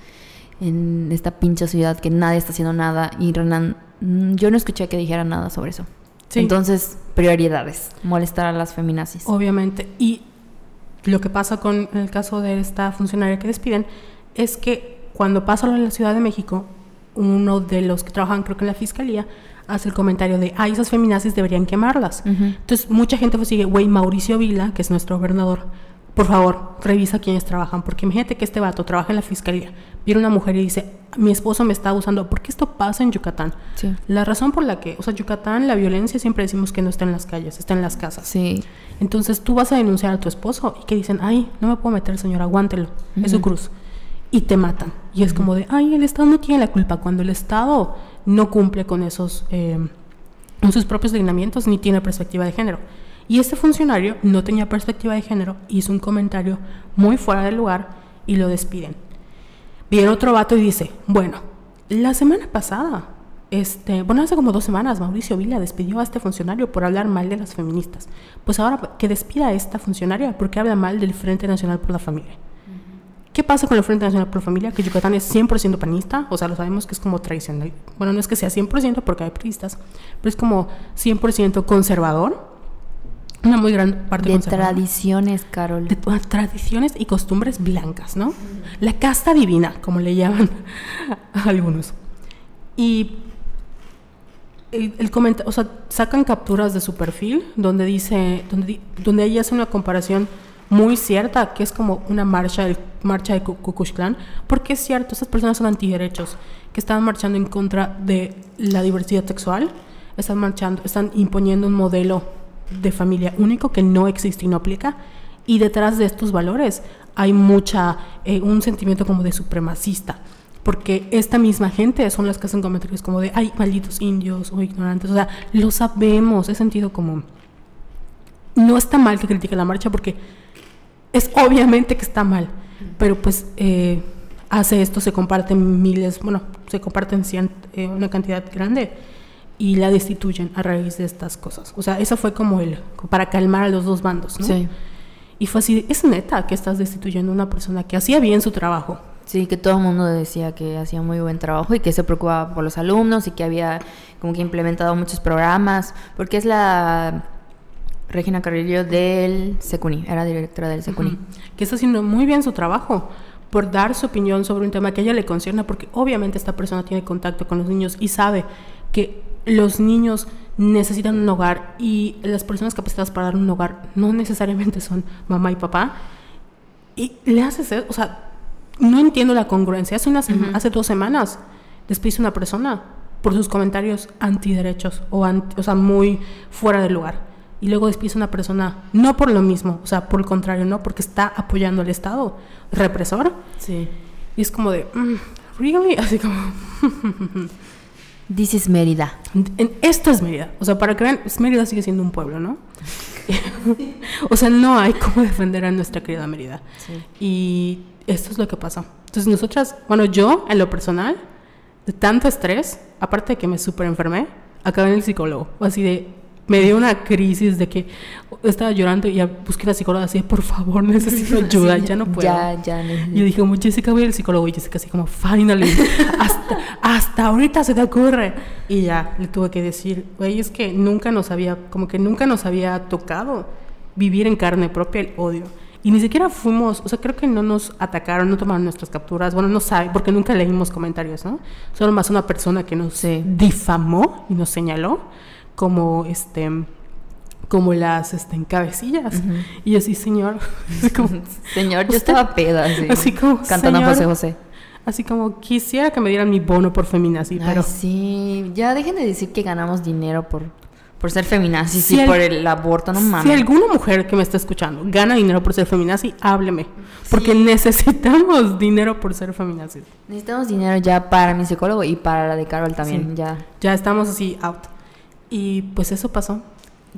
en esta pinche ciudad que nadie está haciendo nada? Y Renan, mm, yo no escuché que dijera nada sobre eso. Entonces, prioridades, molestar a las feminazis. Obviamente. Y lo que pasa con el caso de esta funcionaria que despiden es que cuando pasa lo en la Ciudad de México, uno de los que trabajan creo que en la fiscalía hace el comentario de, ah, esas feminazis deberían quemarlas. Entonces, mucha gente pues sigue, güey, Mauricio Vila, que es nuestro gobernador, por favor, revisa quiénes trabajan, porque imagínate que este vato trabaja en la fiscalía, viene una mujer y dice, mi esposo me está abusando, ¿por qué esto pasa en Yucatán? La razón por la que, o sea, Yucatán, la violencia siempre decimos que no está en las calles, está en las casas. Sí. Entonces tú vas a denunciar a tu esposo y que dicen, ay, no me puedo meter, señor, aguántelo, es su cruz. Y te matan. Y es como de, ay, el Estado no tiene la culpa, cuando el Estado no cumple con esos, eh, sus propios lineamientos ni tiene perspectiva de género. Y este funcionario no tenía perspectiva de género, hizo un comentario muy fuera del lugar y lo despiden. Viene otro vato y dice, bueno, la semana pasada, este, bueno, hace como dos semanas, Mauricio Vila despidió a este funcionario por hablar mal de las feministas. Pues ahora que despida a esta funcionaria porque habla mal del Frente Nacional por la Familia. ¿Qué pasa con el Frente Nacional por Familia? Que Yucatán es 100% panista, o sea, lo sabemos que es como tradicional. Bueno, no es que sea 100% porque hay priistas, pero es como 100% conservador. Una muy gran parte de tradiciones, Carol. De tradiciones y costumbres blancas, ¿no? La casta divina, como le llaman a algunos. Y el, el o sea, sacan capturas de su perfil donde dice, donde, donde ella hace una comparación muy cierta, que es como una marcha, el, marcha de Kukushklan, porque es cierto, esas personas son antiderechos, que están marchando en contra de la diversidad sexual, están marchando, están imponiendo un modelo de familia único que no existe y no aplica, y detrás de estos valores hay mucha, eh, un sentimiento como de supremacista, porque esta misma gente son las que hacen comentarios como de, ay, malditos indios o ignorantes, o sea, lo sabemos, es sentido común. No está mal que critique la marcha porque es obviamente que está mal, pero pues eh, hace esto, se comparten miles, bueno, se comparten eh, una cantidad grande y la destituyen a raíz de estas cosas. O sea, eso fue como el, para calmar a los dos bandos, ¿no? Sí. Y fue así, es neta que estás destituyendo a una persona que hacía bien su trabajo. Sí, que todo el mundo decía que hacía muy buen trabajo y que se preocupaba por los alumnos y que había como que implementado muchos programas, porque es la Regina Carrillo del Secuni, era directora del Secuni. Que está haciendo muy bien su trabajo por dar su opinión sobre un tema que a ella le concierne, porque obviamente esta persona tiene contacto con los niños y sabe que los niños necesitan un hogar y las personas capacitadas para dar un hogar no necesariamente son mamá y papá. Y le haces o sea, no entiendo la congruencia. Hace, unas, hace dos semanas despidió una persona por sus comentarios antiderechos o, o sea, muy fuera de lugar y luego despides a una persona, no por lo mismo, o sea, por el contrario, no, porque está apoyando al Estado represor. Sí. Y es como de, mm, ¿really? Así como. This is Mérida. esto es Mérida. O sea, para que vean, Mérida sigue siendo un pueblo, ¿no? o sea, no hay cómo defender a nuestra querida Mérida. Sí. Y esto es lo que pasa. Entonces, nosotras, bueno, yo, en lo personal, de tanto estrés, aparte de que me súper enfermé, acabé en el psicólogo. Así de, me dio una crisis de que estaba llorando y busqué a la psicóloga así, por favor, necesito ayuda, ya, no puedo. Ya, ya. Yo dije, como Jessica, voy al psicólogo y Jessica así como, finally, hasta, hasta ahorita se te ocurre. Y ya, le tuve que decir, güey, es que nunca nos había, como que nunca nos había tocado vivir en carne propia el odio. Y ni siquiera fuimos, o sea, creo que no nos atacaron, no tomaron nuestras capturas, bueno, no sabe, porque nunca leímos comentarios, ¿no? Solo más una persona que nos difamó y nos señaló como este como las este, en cabecillas. Y así, señor. así como, Señor, yo estaba peda, así, así como, cantando a señor, José José. Así como quisiera que me dieran mi bono por feminazi, Ay, pero sí, ya dejen de decir que ganamos dinero por, por ser feminazis Si al- por el aborto, no mames. si alguna mujer que me está escuchando gana dinero por ser feminazi, hábleme. Porque Sí. necesitamos dinero por ser feminazi. Necesitamos dinero ya para mi psicólogo y para la de Carol también, Sí. ya. Ya estamos así out. Y pues eso pasó.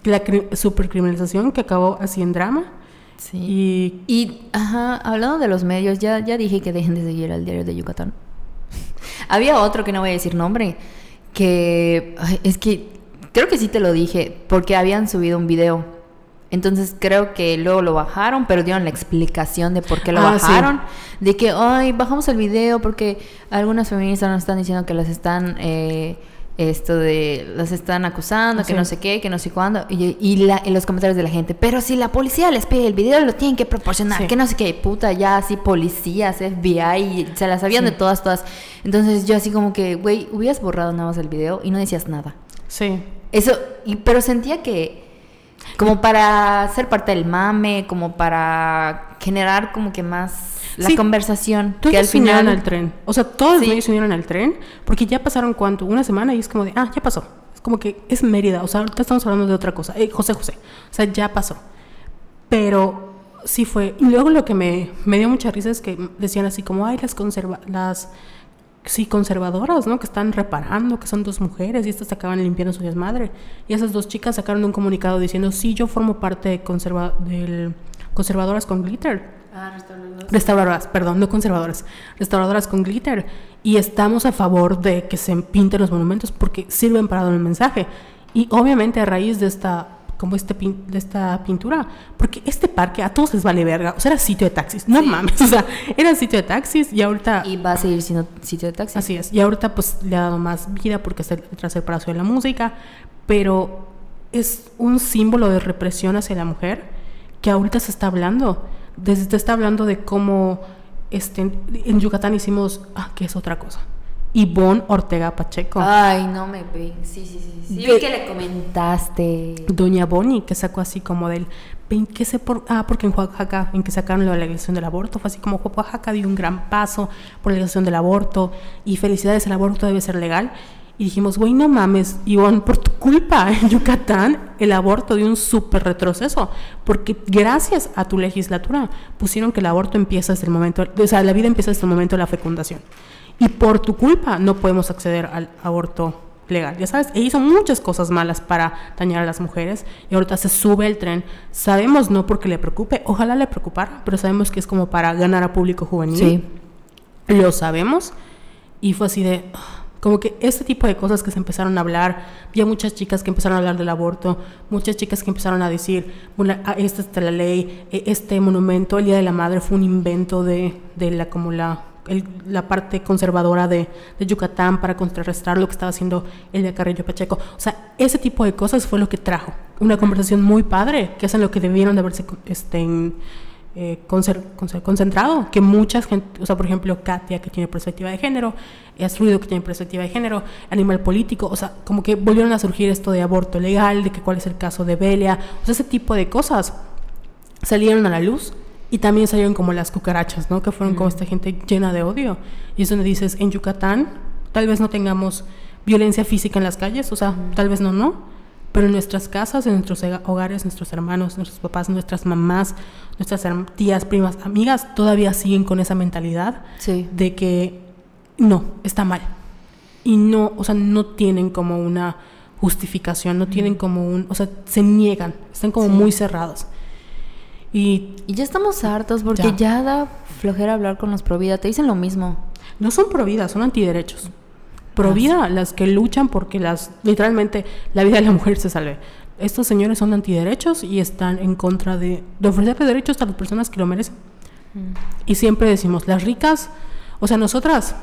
La cri- supercriminalización que acabó así en drama. Sí. Y Y, ajá, hablando de los medios, ya, ya dije que dejen de seguir al diario de Yucatán. Había otro que no voy a decir nombre, que es que creo que sí te lo dije, porque habían subido un video. Entonces creo que luego lo bajaron, pero dieron la explicación de por qué lo Ah, sí. bajaron. De que, ay, bajamos el video porque algunas feministas nos están diciendo que las están, eh, esto de, las están acusando, que no sé qué, que no sé cuándo. Y, y la- en los comentarios de la gente, pero si la policía les pide el video, lo tienen que proporcionar, Sí. que no sé qué, puta, ya así policías, FBI, se las sabían Sí. de todas, todas. Entonces yo así como que, güey, hubieras borrado nada más el video y no decías nada. sí. Eso, y, pero sentía que como para ser parte del mame, como para generar como que más la Sí. conversación, Todos que al se unieron final al tren. O sea, todos los Sí. medios se unieron al tren porque ya pasaron cuánto, una semana y es como de, ah, ya pasó. Es como que es Mérida, o sea, ahorita estamos hablando de otra cosa. Eh, José José, o sea, ya pasó. Pero sí fue. Y luego lo que me, me dio mucha risa es que decían así como, ay, las conserva las sí, conservadoras, ¿no? Que están reparando, que son dos mujeres y estas acaban limpiando su desmadre. Y esas dos chicas sacaron un comunicado diciendo, sí, yo formo parte de conserva del conservadoras con glitter. Restauradoras, perdón, no conservadoras. Restauradoras con glitter. Y estamos a favor de que se pinten los monumentos porque sirven para dar un mensaje. Y obviamente a raíz de esta como este pin- de esta pintura, porque este parque a todos les vale verga, o sea, era sitio de taxis, no mames, o sea, era sitio de taxis y ahorita y va a seguir siendo sitio de taxi. Así es. Y ahorita pues le ha dado más vida porque está tras el Palacio de la Música, pero es un símbolo de represión hacia la mujer que ahorita se está hablando. Desde se está hablando de cómo este, en Yucatán hicimos, ah, que es otra cosa. Ivonne Ortega Pacheco. Ay, no me ve. Sí, sí, sí. Sí, De- vi que le comentaste. Doña Bonnie, que sacó así como del... ¿qué sé por, ah, porque en Oaxaca, en que sacaron la legalización del aborto, fue así como Oaxaca dio un gran paso por la legalización del aborto y felicidades, el aborto debe ser legal. Y dijimos, güey, no mames, Ivonne, por tu culpa en Yucatán el aborto dio un súper retroceso, porque gracias a tu legislatura pusieron que el aborto empieza desde el momento, o sea, la vida empieza desde el momento de la fecundación. Y por tu culpa no podemos acceder al aborto legal. Ya sabes, e hizo muchas cosas malas para dañar a las mujeres y ahorita se sube el tren. Sabemos no porque le preocupe, ojalá le preocupara, pero sabemos que es como para ganar a público juvenil. Sí. Lo sabemos y fue así de como que este tipo de cosas que se empezaron a hablar, había muchas chicas que empezaron a hablar del aborto, muchas chicas que empezaron a decir, ah, esta es la ley, eh, este monumento, el Día de la Madre fue un invento de, de la como la la parte conservadora de, Yucatán para contrarrestar lo que estaba haciendo el de Carrillo Pacheco. O sea, ese tipo de cosas fue lo que trajo. Una conversación muy padre, que es en lo que debieron de haberse este, eh, concentrado, que muchas gente, o sea, por ejemplo, Katia, que tiene perspectiva de género, Astruido, que tiene perspectiva de género, Animal Político, o sea, como que volvieron a surgir esto de aborto legal, de que cuál es el caso de Belia, o sea, ese tipo de cosas salieron a la luz y también salieron como las cucarachas, ¿no? Que fueron como esta gente llena de odio. Y es donde dices, en Yucatán tal vez no tengamos violencia física en las calles, o sea, tal vez no, no, pero en nuestras casas, en nuestros hogares, nuestros hermanos, nuestros papás, nuestras mamás, nuestras tías, primas, amigas, todavía siguen con esa mentalidad Sí. de que no, está mal. Y no, o sea, no tienen como una justificación, no tienen como un, o sea, se niegan, están como Sí. muy cerrados. Y Y ya estamos hartos porque Ya. ya, da flojera hablar con los pro vida. Te dicen lo mismo. no son pro vida, son antiderechos. Pro vida, las que luchan porque las, literalmente, la vida de la mujer se salve. Estos señores son antiderechos y están en contra de, de ofrecerle derechos a las personas que lo merecen. Y siempre decimos, las ricas, o sea, nosotras,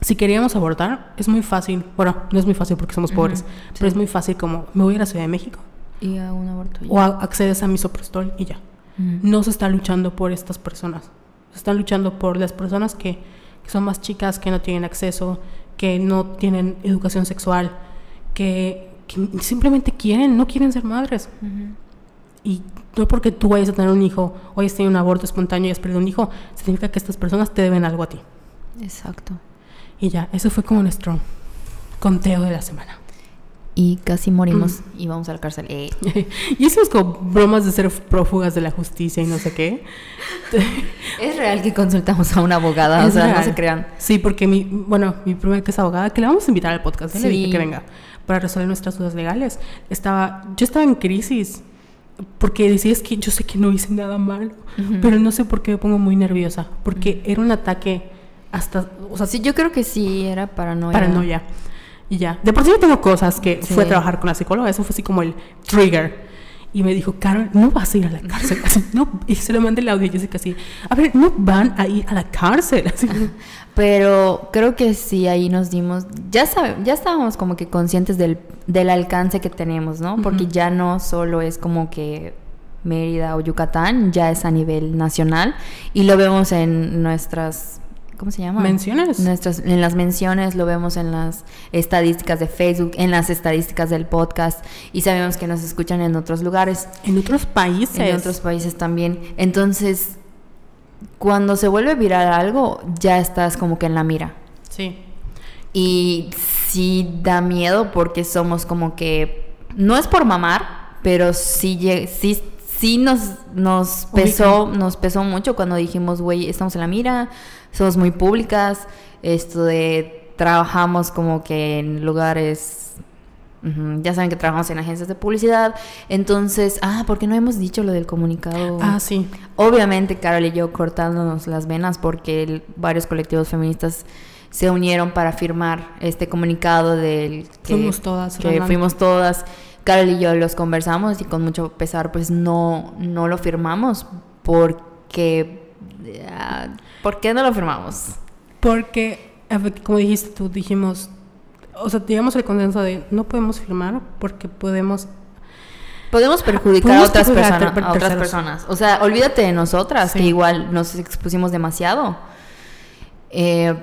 si queríamos abortar, es muy fácil, bueno, no es muy fácil porque somos pobres, pero es muy fácil como, me voy a la Ciudad de México, Y a un aborto. o a- accedes a misoprostol y ya. No se está luchando por estas personas, se están luchando por las personas que, que son más chicas, que no tienen acceso, que no tienen educación sexual, que, que simplemente quieren, no quieren ser madres. Y no porque tú vayas a tener un hijo o hayas tenido un aborto espontáneo y has perdido un hijo, significa que estas personas te deben algo a ti. Exacto. Y ya, eso fue como nuestro conteo de la semana. Y casi morimos y vamos a la cárcel. Eh. y eso es como bromas de ser prófugas de la justicia y no sé qué. es real que consultamos a una abogada, o sea, no se crean. Sí, porque mi, bueno, mi prima que es abogada, que le vamos a invitar al podcast, ¿eh? le dije que venga para resolver nuestras dudas legales. Estaba, yo estaba en crisis porque decía es que yo sé que no hice nada malo, pero no sé por qué me pongo muy nerviosa, porque era un ataque hasta, o sea, sí, yo creo que sí era paranoia. Paranoia. Y ya. De por sí yo tengo cosas que fue a trabajar con la psicóloga, eso fue así como el trigger. Y me dijo, Carol, no vas a ir a la cárcel. no. Y se lo mandé el audio a Jessica así, a ver, no van a ir a la cárcel. Pero creo que sí, ahí nos dimos, ya sabe, ya estábamos como que conscientes del, del alcance que tenemos, ¿no? Porque ya no solo es como que Mérida o Yucatán, ya es a nivel nacional y lo vemos en nuestras ¿cómo se llama? Menciones. Nuestras, en las menciones lo vemos en las estadísticas de Facebook, en las estadísticas del podcast y sabemos que nos escuchan en otros lugares. En otros países. En otros países también. Entonces, cuando se vuelve viral algo, ya estás como que en la mira. Sí. Y sí da miedo porque somos como que, no es por mamar, pero sí, sí, sí nos, nos pesó, nos pesó mucho cuando dijimos, güey, estamos en la mira somos muy públicas, esto de trabajamos como que en lugares, ya saben que trabajamos en agencias de publicidad, entonces, ah, porque no hemos dicho lo del comunicado. Ah, sí. Obviamente, Carol y yo cortándonos las venas porque varios colectivos feministas se unieron para firmar este comunicado del que fuimos todas, que fuimos todas. Carol y yo los conversamos y con mucho pesar pues no, no lo firmamos porque ah, ¿Por qué no lo firmamos? Porque, como dijiste tú, dijimos, o sea, llegamos al consenso de no podemos firmar porque podemos podemos perjudicar a, otras personas, O sea, olvídate de nosotras, que igual nos expusimos demasiado. Eh,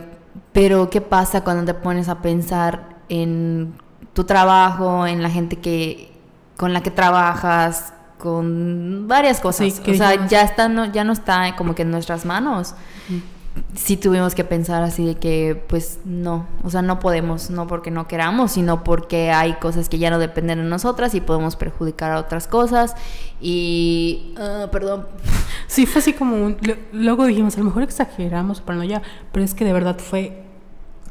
pero, ¿qué pasa cuando te pones a pensar en tu trabajo, en la gente que con la que trabajas, con varias cosas. o sea, ya está, no, ya no está como que en nuestras manos. Sí tuvimos que pensar así de que, pues no, o sea, no podemos, no porque no queramos, sino porque hay cosas que ya no dependen de nosotras y podemos perjudicar a otras cosas. Y, ah, perdón. Sí, fue así como un, luego dijimos, a lo mejor exageramos, pero no ya, pero es que de verdad fue,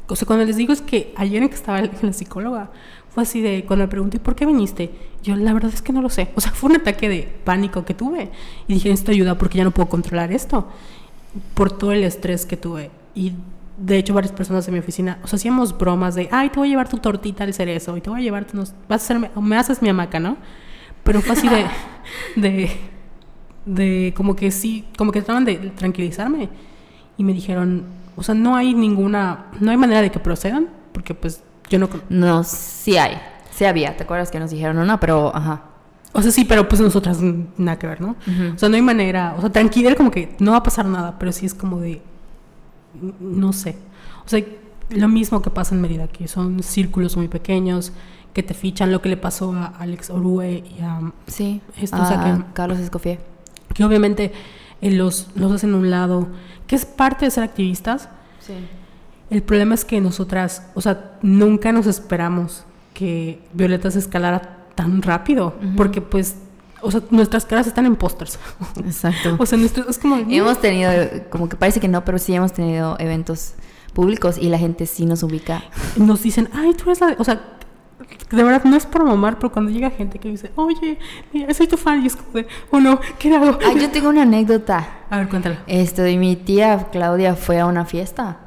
o sea, cuando les digo es que ayer en que estaba la psicóloga, fue así de, cuando me pregunté, ¿por qué viniste? Yo, la verdad es que no lo sé. O sea, fue un ataque de pánico que tuve. Y dije, necesito ayuda porque ya no puedo controlar esto. Por todo el estrés que tuve. Y de hecho, varias personas en mi oficina, o sea, hacíamos bromas de, ay, te voy a llevar tu tortita al cerezo y te voy a llevar, vas a hacerme, me haces mi hamaca, ¿no? Pero fue así de, de, de, como que sí, como que trataban de tranquilizarme. Y me dijeron, o sea, no hay ninguna, no hay manera de que procedan, porque pues yo no... No, sí hay. Sí había. ¿Te acuerdas que nos dijeron? No, pero, ajá. O sea, sí, pero pues nosotras nada que ver, ¿no? O sea, no hay manera. O sea, tranquila, como que no va a pasar nada, pero sí es como de. No sé. O sea, lo mismo que pasa en Mérida, que son círculos muy pequeños, que te fichan lo que le pasó a Alex Orue y a. Sí, esto, a que, Carlos Escofié. Que obviamente eh, los, los hacen a un lado, que es parte de ser activistas. Sí. El problema es que nosotras, o sea, nunca nos esperamos que Violeta se escalara tan rápido, porque pues, o sea, nuestras caras están en pósters. Exacto. o sea, es como... Hemos tenido, como que parece que no, pero sí hemos tenido eventos públicos y la gente sí nos ubica. Nos dicen, ay, tú eres la... O sea, de verdad no es por mamar, pero cuando llega gente que dice, oye, mira, soy tu fan, y es como de, oh no, ¿qué hago? Ay, yo tengo una anécdota. A ver, cuéntala. Esto, de mi tía Claudia fue a una fiesta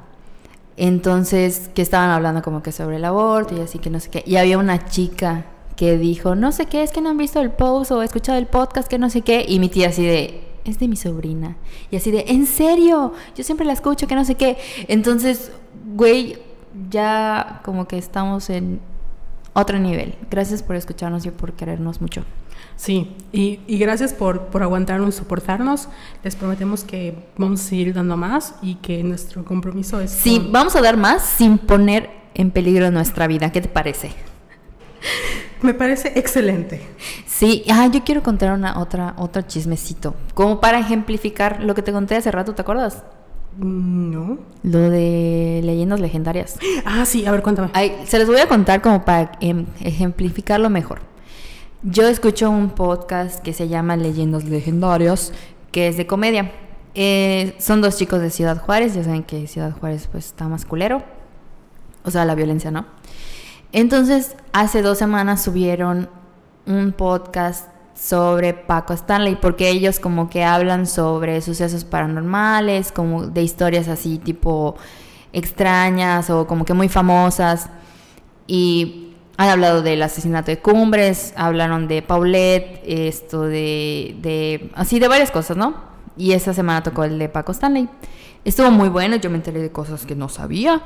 entonces, que estaban hablando como que sobre el aborto y así que no sé qué. Y había una chica que dijo, no sé qué, es que no han visto el post o escuchado el podcast, que no sé qué. Y mi tía así de, es de mi sobrina. Y así de, ¿en serio? Yo siempre la escucho, que no sé qué. Entonces, güey, ya como que estamos en otro nivel. Gracias por escucharnos y por querernos mucho. Sí, y, y gracias por, por, aguantarnos y soportarnos. Les prometemos que vamos a seguir dando más y que nuestro compromiso es... Sí, vamos a dar más sin poner en peligro nuestra vida. ¿Qué te parece? Me parece excelente. Sí, ah, yo quiero contar una otra otro chismecito, como para ejemplificar lo que te conté hace rato, ¿te acuerdas? Mm, No. Lo de leyendas legendarias. Ah, sí, a ver, cuéntame. Ay, se los voy a contar como para em, ejemplificarlo mejor. Yo escucho un podcast que se llama Leyendas Legendarias, que es de comedia. Eh, son dos chicos de Ciudad Juárez, ya saben que Ciudad Juárez pues está más culero. O sea, la violencia, ¿no? Entonces, hace dos semanas subieron un podcast sobre Paco Stanley, porque ellos como que hablan sobre sucesos paranormales, como de historias así tipo extrañas o como que muy famosas. Y han hablado del asesinato de Cumbres, hablaron de Paulette, esto de, de así de varias cosas, ¿no? Y esa semana tocó el de Paco Stanley. Estuvo muy bueno, yo me enteré de cosas que no sabía.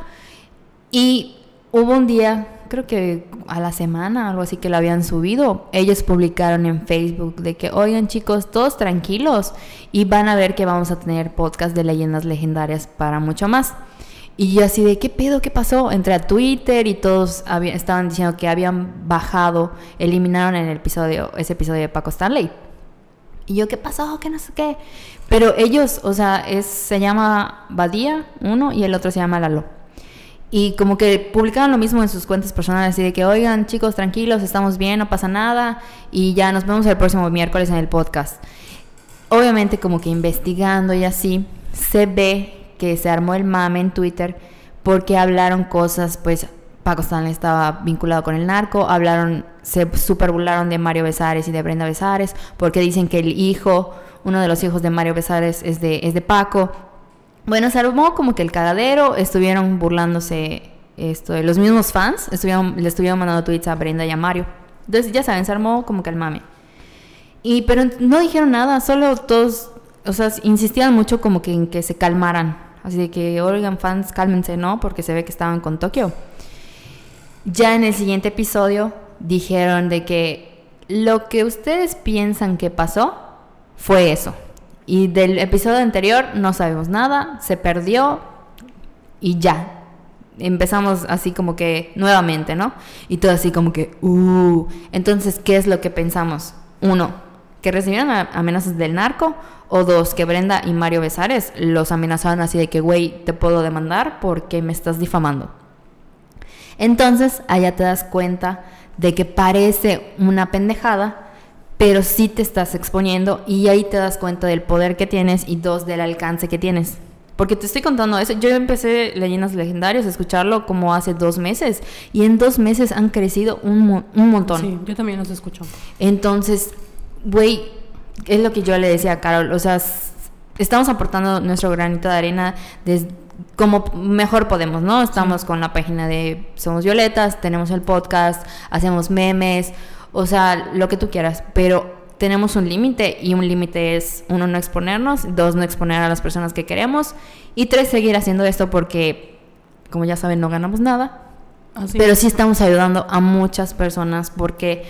Y hubo un día, creo que a la semana, algo así que lo habían subido. Ellos publicaron en Facebook de que, oigan chicos, todos tranquilos y van a ver que vamos a tener podcast de leyendas legendarias para mucho más. Y yo así de, ¿qué pedo? ¿Qué pasó? Entré a Twitter y todos había- estaban diciendo que habían bajado, eliminaron en el episodio, ese episodio de Paco Stanley. Y yo, ¿qué pasó? ¿Qué no sé qué? Pero ellos, o sea, se llama Badía, uno, y el otro se llama Lalo. Y como que publicaron lo mismo en sus cuentas personales, así de que, oigan, chicos, tranquilos, estamos bien, no pasa nada, y ya nos vemos el próximo miércoles en el podcast. Obviamente, como que investigando y así, se ve que se armó el mame en Twitter porque hablaron cosas, pues Paco Stanley estaba vinculado con el narco, hablaron, se super burlaron de Mario Besares y de Brenda Besares, porque dicen que el hijo, uno de los hijos de Mario Besares es de, es de Paco. Bueno, se armó como que el cagadero, estuvieron burlándose esto, los mismos fans, estuvieron, le estuvieron mandando tweets a Brenda y a Mario. Entonces, ya saben, se armó como que el mame. Y, pero no dijeron nada, solo todos, o sea, insistían mucho como que en que se calmaran. Así que, oigan, fans, cálmense, ¿no? Porque se ve que estaban con Tokio. Ya en el siguiente episodio dijeron de que lo que ustedes piensan que pasó fue eso. Y del episodio anterior no sabemos nada, se perdió y ya. Empezamos así como que nuevamente, ¿no? Y todo así como que, uh. Entonces, ¿qué es lo que pensamos? Uno, que recibieron amenazas del narco. O dos, que Brenda y Mario Besares los amenazaban así de que, güey, te puedo demandar porque me estás difamando. Entonces, allá te das cuenta de que parece una pendejada, pero sí te estás exponiendo y ahí te das cuenta del poder que tienes y dos, del alcance que tienes. Porque te estoy contando eso. Yo empecé Leyendas Legendarias a escucharlo como hace dos meses y en dos meses han crecido un, mo- un montón. Sí, yo también los escucho. Entonces, güey, es lo que yo le decía a Carol, o sea, estamos aportando nuestro granito de arena des- como mejor podemos, ¿no? Estamos con la página de Somos Violetas, tenemos el podcast, hacemos memes, o sea, lo que tú quieras, pero tenemos un límite y un límite es, uno, no exponernos, dos, no exponer a las personas que queremos y tres, seguir haciendo esto porque, como ya saben, no ganamos nada, Así pero es. sí estamos ayudando a muchas personas porque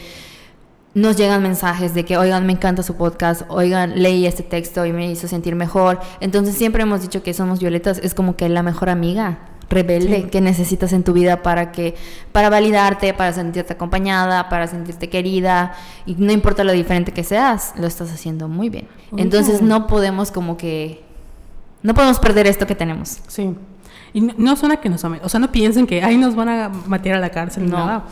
nos llegan mensajes de que, oigan, me encanta su podcast, oigan, leí este texto y me hizo sentir mejor. Entonces siempre hemos dicho que Somos Violetas es como que la mejor amiga rebelde Sí. que necesitas en tu vida para que para validarte, para sentirte acompañada, para sentirte querida y no importa lo diferente que seas, lo estás haciendo muy bien. Entonces no podemos como que no podemos perder esto que tenemos. Sí. Y no, no suena que nos amen. O sea, no piensen que ahí nos van a meter a la cárcel ni No. nada.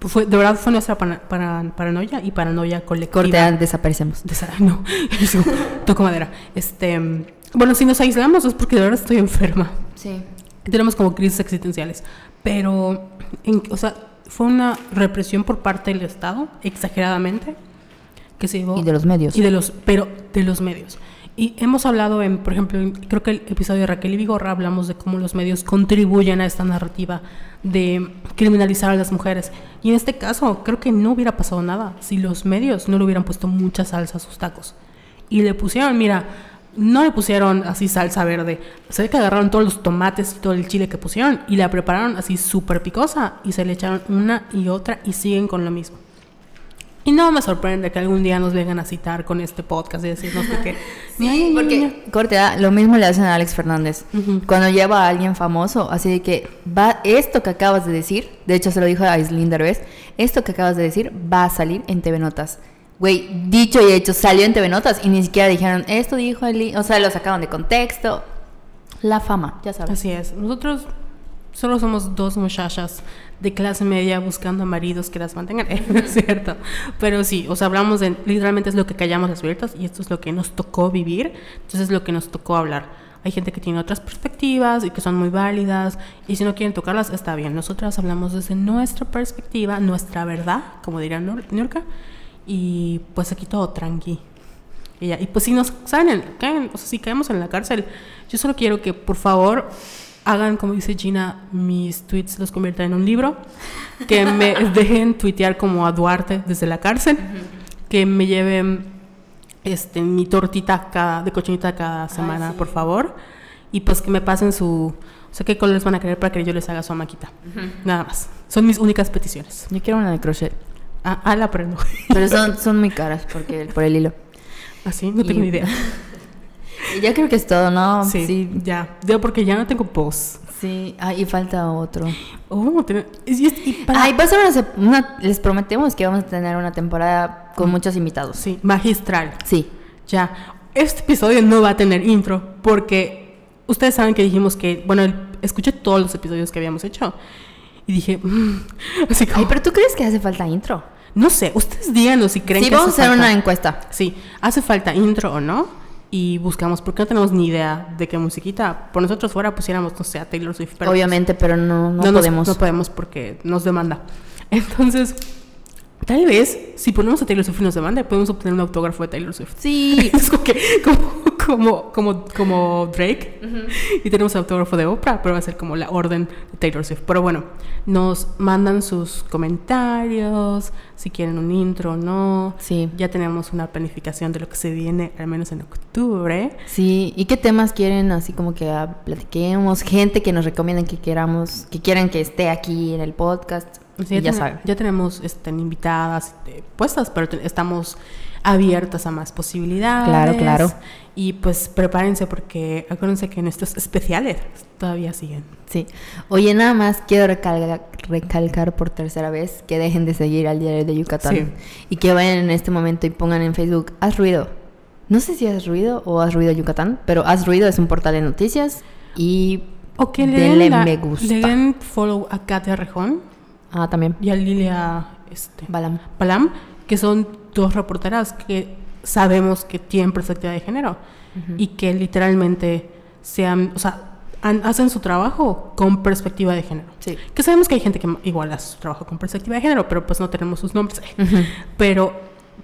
Pues fue, de verdad fue nuestra para- paranoia y paranoia colectiva. Cortea, desaparecemos. De esa- no, eso, toco madera. Este, bueno, si nos aislamos es porque de verdad estoy enferma. Sí. Tenemos como crisis existenciales. Pero, en- o sea, fue una represión por parte del Estado, exageradamente, que se llevó. Y de los medios. Y de los, pero de los medios. Y hemos hablado en, por ejemplo, creo que el episodio de Raquel y Vigorra hablamos de cómo los medios contribuyen a esta narrativa de criminalizar a las mujeres. Y en este caso, creo que no hubiera pasado nada si los medios no le hubieran puesto mucha salsa a sus tacos. Y le pusieron, mira, no le pusieron así salsa verde. Se ve que agarraron todos los tomates y todo el chile que pusieron y la prepararon así súper picosa y se le echaron una y otra y siguen con lo mismo. Y no me sorprende que algún día nos vengan a citar con este podcast y decirnos de que... Sí, porque, corte, ah, lo mismo le hacen a Alex Fernández. Cuando lleva a alguien famoso, así de que va, esto que acabas de decir, de hecho se lo dijo a Aislinn Derbez, esto que acabas de decir va a salir en TV Notas. Güey, dicho y hecho, salió en TV Notas y ni siquiera dijeron, esto dijo Aislinn, o sea, lo sacaron de contexto. La fama, ya sabes. Así es. Nosotros solo somos dos muchachas de clase media buscando a maridos que las mantengan. es cierto. Pero sí, o sea, hablamos de. Literalmente es lo que callamos las abiertas y esto es lo que nos tocó vivir. Entonces es lo que nos tocó hablar. Hay gente que tiene otras perspectivas y que son muy válidas. Y si no quieren tocarlas, está bien. Nosotras hablamos desde nuestra perspectiva, nuestra verdad, como diría Nur- Nurka. Y pues aquí todo tranqui. Y, ya. y pues si nos caen, o sea, si caemos en la cárcel, yo solo quiero que por favor hagan, como dice Gina, mis tweets los conviertan en un libro, que me dejen tuitear como a Duarte desde la cárcel, que me lleven este, mi tortita cada, de cochinita cada semana, sí. por favor, y pues que me pasen su... O sea, qué colores van a querer para que yo les haga su maquita. Nada más. Son mis únicas peticiones. Yo quiero una de crochet, Ah, ah, la aprendo. pero son, son muy caras porque por el hilo. Así, no tengo Y- ni idea. Y ya creo que es todo, ¿no? Sí, sí. ya. Yo porque ya no tengo post. Sí, ah, y falta otro. Oh, y, y- para- Ay, a ser una, Les prometemos que vamos a tener una temporada con muchos invitados. Sí, magistral. Sí. Ya. Este episodio no va a tener intro porque ustedes saben que dijimos que, bueno, escuché todos los episodios que habíamos hecho y dije, mm, así como, Ay, pero ¿tú crees que hace falta intro? no sé, ustedes díganos si creen Sí, que vamos a hace hacer falta- una encuesta. Sí, hace falta intro o no y buscamos porque no tenemos ni idea de qué musiquita. Por nosotros fuera pusiéramos, no sé, a Taylor Swift. pero Obviamente, pero no, no, podemos. no podemos porque nos demanda. Entonces, tal vez si ponemos a Taylor Swift y nos demanda, podemos obtener un autógrafo de Taylor Swift. Sí. Es como, que, como, como, como, como Drake. Y tenemos autógrafo de Oprah, pero va a ser como la orden de Taylor Swift. Pero bueno, nos mandan sus comentarios, si quieren un intro o no. Sí. Ya tenemos una planificación de lo que se viene, al menos en octubre. Sí, ¿y qué temas quieren así como que ah, platiquemos? Gente que nos recomienden que queramos, que quieran que esté aquí en el podcast. Sí, ya ten- saben. ya tenemos este, invitadas eh, puestas, pero estamos abiertas a más posibilidades. Claro, claro. Y pues prepárense porque acuérdense que nuestros especiales todavía siguen. Sí. Oye, nada más quiero recalcar, recalcar por tercera vez que dejen de seguir al diario de Yucatán. Sí. Y que vayan en este momento y pongan en Facebook, haz ruido. No sé si haz ruido o haz ruido Yucatán, pero haz ruido es un portal de noticias y O que le den, la- me gusta. le den follow a Katia Rejón Ah, también. y a Lilia este, Balam. Palam, que son dos reporteras que sabemos que tienen perspectiva de género y que literalmente sean, o sea, han- hacen su trabajo con perspectiva de género. Sí. Que sabemos que hay gente que igual hace su trabajo con perspectiva de género, pero pues no tenemos sus nombres. Pero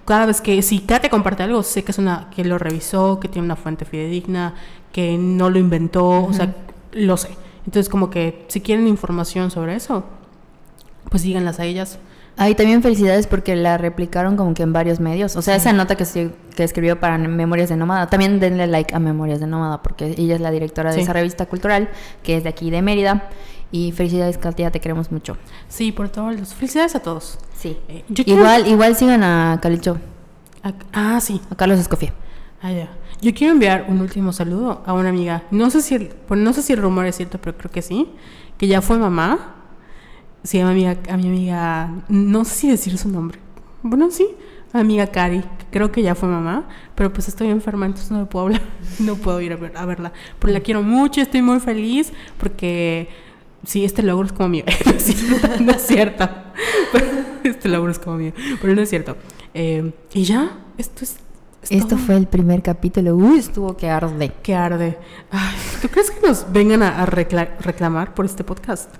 cada vez que, si Kate comparte algo, sé que es una, que lo revisó, que tiene una fuente fidedigna, que no lo inventó, o sea, lo sé. Entonces como que si quieren información sobre eso, pues díganlas a ellas. Ah, y también felicidades porque la replicaron como que en varios medios. O sea, esa nota que, se- que escribió para Memorias de Nómada, también denle like a Memorias de Nómada porque ella es la directora de Sí. esa revista cultural que es de aquí de Mérida. Y felicidades, Katia, te queremos mucho. Sí, por todos los... Felicidades a todos. Sí. Eh, quiero- Igual, igual sigan a Calicho, a- ah, sí. a Carlos Escofía. Ah, ya. Yo quiero enviar un último saludo a una amiga. No sé si el, no sé si el rumor es cierto, pero creo que sí. Que ya fue mamá. Se llama amiga, a mi amiga. No sé si decir su nombre. Bueno, sí. Amiga Cari. Creo que ya fue mamá. Pero pues estoy enferma, entonces no le puedo hablar. No puedo ir a, ver- a verla. Pero la quiero mucho, estoy muy feliz. Porque sí, este logro es como mío. no es cierto. No es cierto. Pero este logro es como mío. Pero no es cierto. Eh, y ya, esto es. es Esto fue el primer capítulo. Uy, estuvo que arde. que arde. Ay, ¿Tú crees que nos vengan a, a recla- reclamar por este podcast?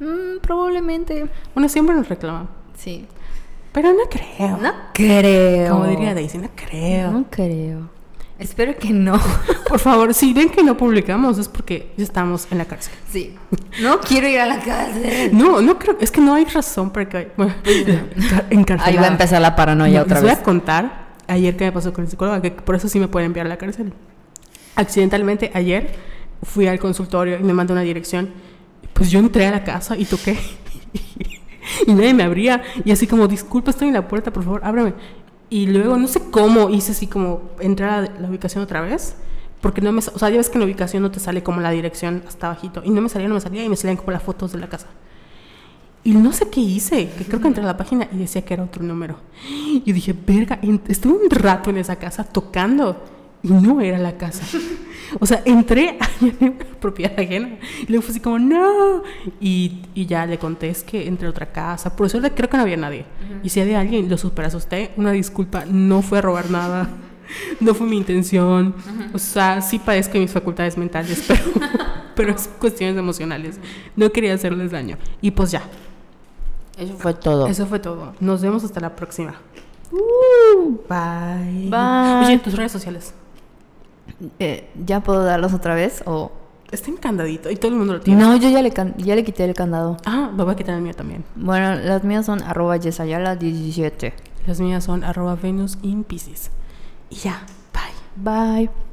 Mm, probablemente. Bueno, siempre nos reclaman. Sí. Pero no creo. No creo. Como diría Daisy, no creo. No creo. Espero que no. Por favor, si ven que no publicamos es porque ya estamos en la cárcel. Sí. No quiero ir a la cárcel. No, no creo. Es que no hay razón para que... Bueno, encarcelada. Ahí va a empezar la paranoia No, otra les vez. voy a contar ayer que me pasó con el psicólogo, que por eso sí me pueden enviar a la cárcel. Accidentalmente ayer fui al consultorio y me mandó una dirección. Pues yo entré a la casa y toqué. y nadie me abría. Y así como, disculpa, estoy en la puerta, por favor, ábrame. Y luego, no sé cómo, hice así como entrar a la ubicación otra vez. Porque no me, o sea, ya ves que en la ubicación no te sale como la dirección hasta bajito. Y no me salía, no me salía, y me salían como las fotos de la casa. Y no sé qué hice, que creo que entré a la página y decía que era otro número. Y dije, verga, estuve un rato en esa casa tocando y no era la casa. O sea, entré a propiedad ajena y luego fue así como, no. Y, y ya le conté, es que entré a otra casa. Por suerte creo que no había nadie. Y si había alguien, lo super asusté. Una disculpa, no fue a robar nada. No fue mi intención. O sea, sí padezco de mis facultades mentales, pero, pero es cuestiones emocionales. No quería hacerles daño. Y pues ya, Eso fue todo. eso fue todo. Nos vemos hasta la próxima. Bye. Bye. Oye, tus redes sociales. Eh, ¿Ya puedo darlos otra vez? O... Está encandadito y todo el mundo lo tiene. No, yo ya le, ya le quité el candado. Ah, me voy a quitar el mío también. Bueno, las mías son arroba yesayala17. Las mías son arroba Venus in Pisces. Y ya, bye. Bye.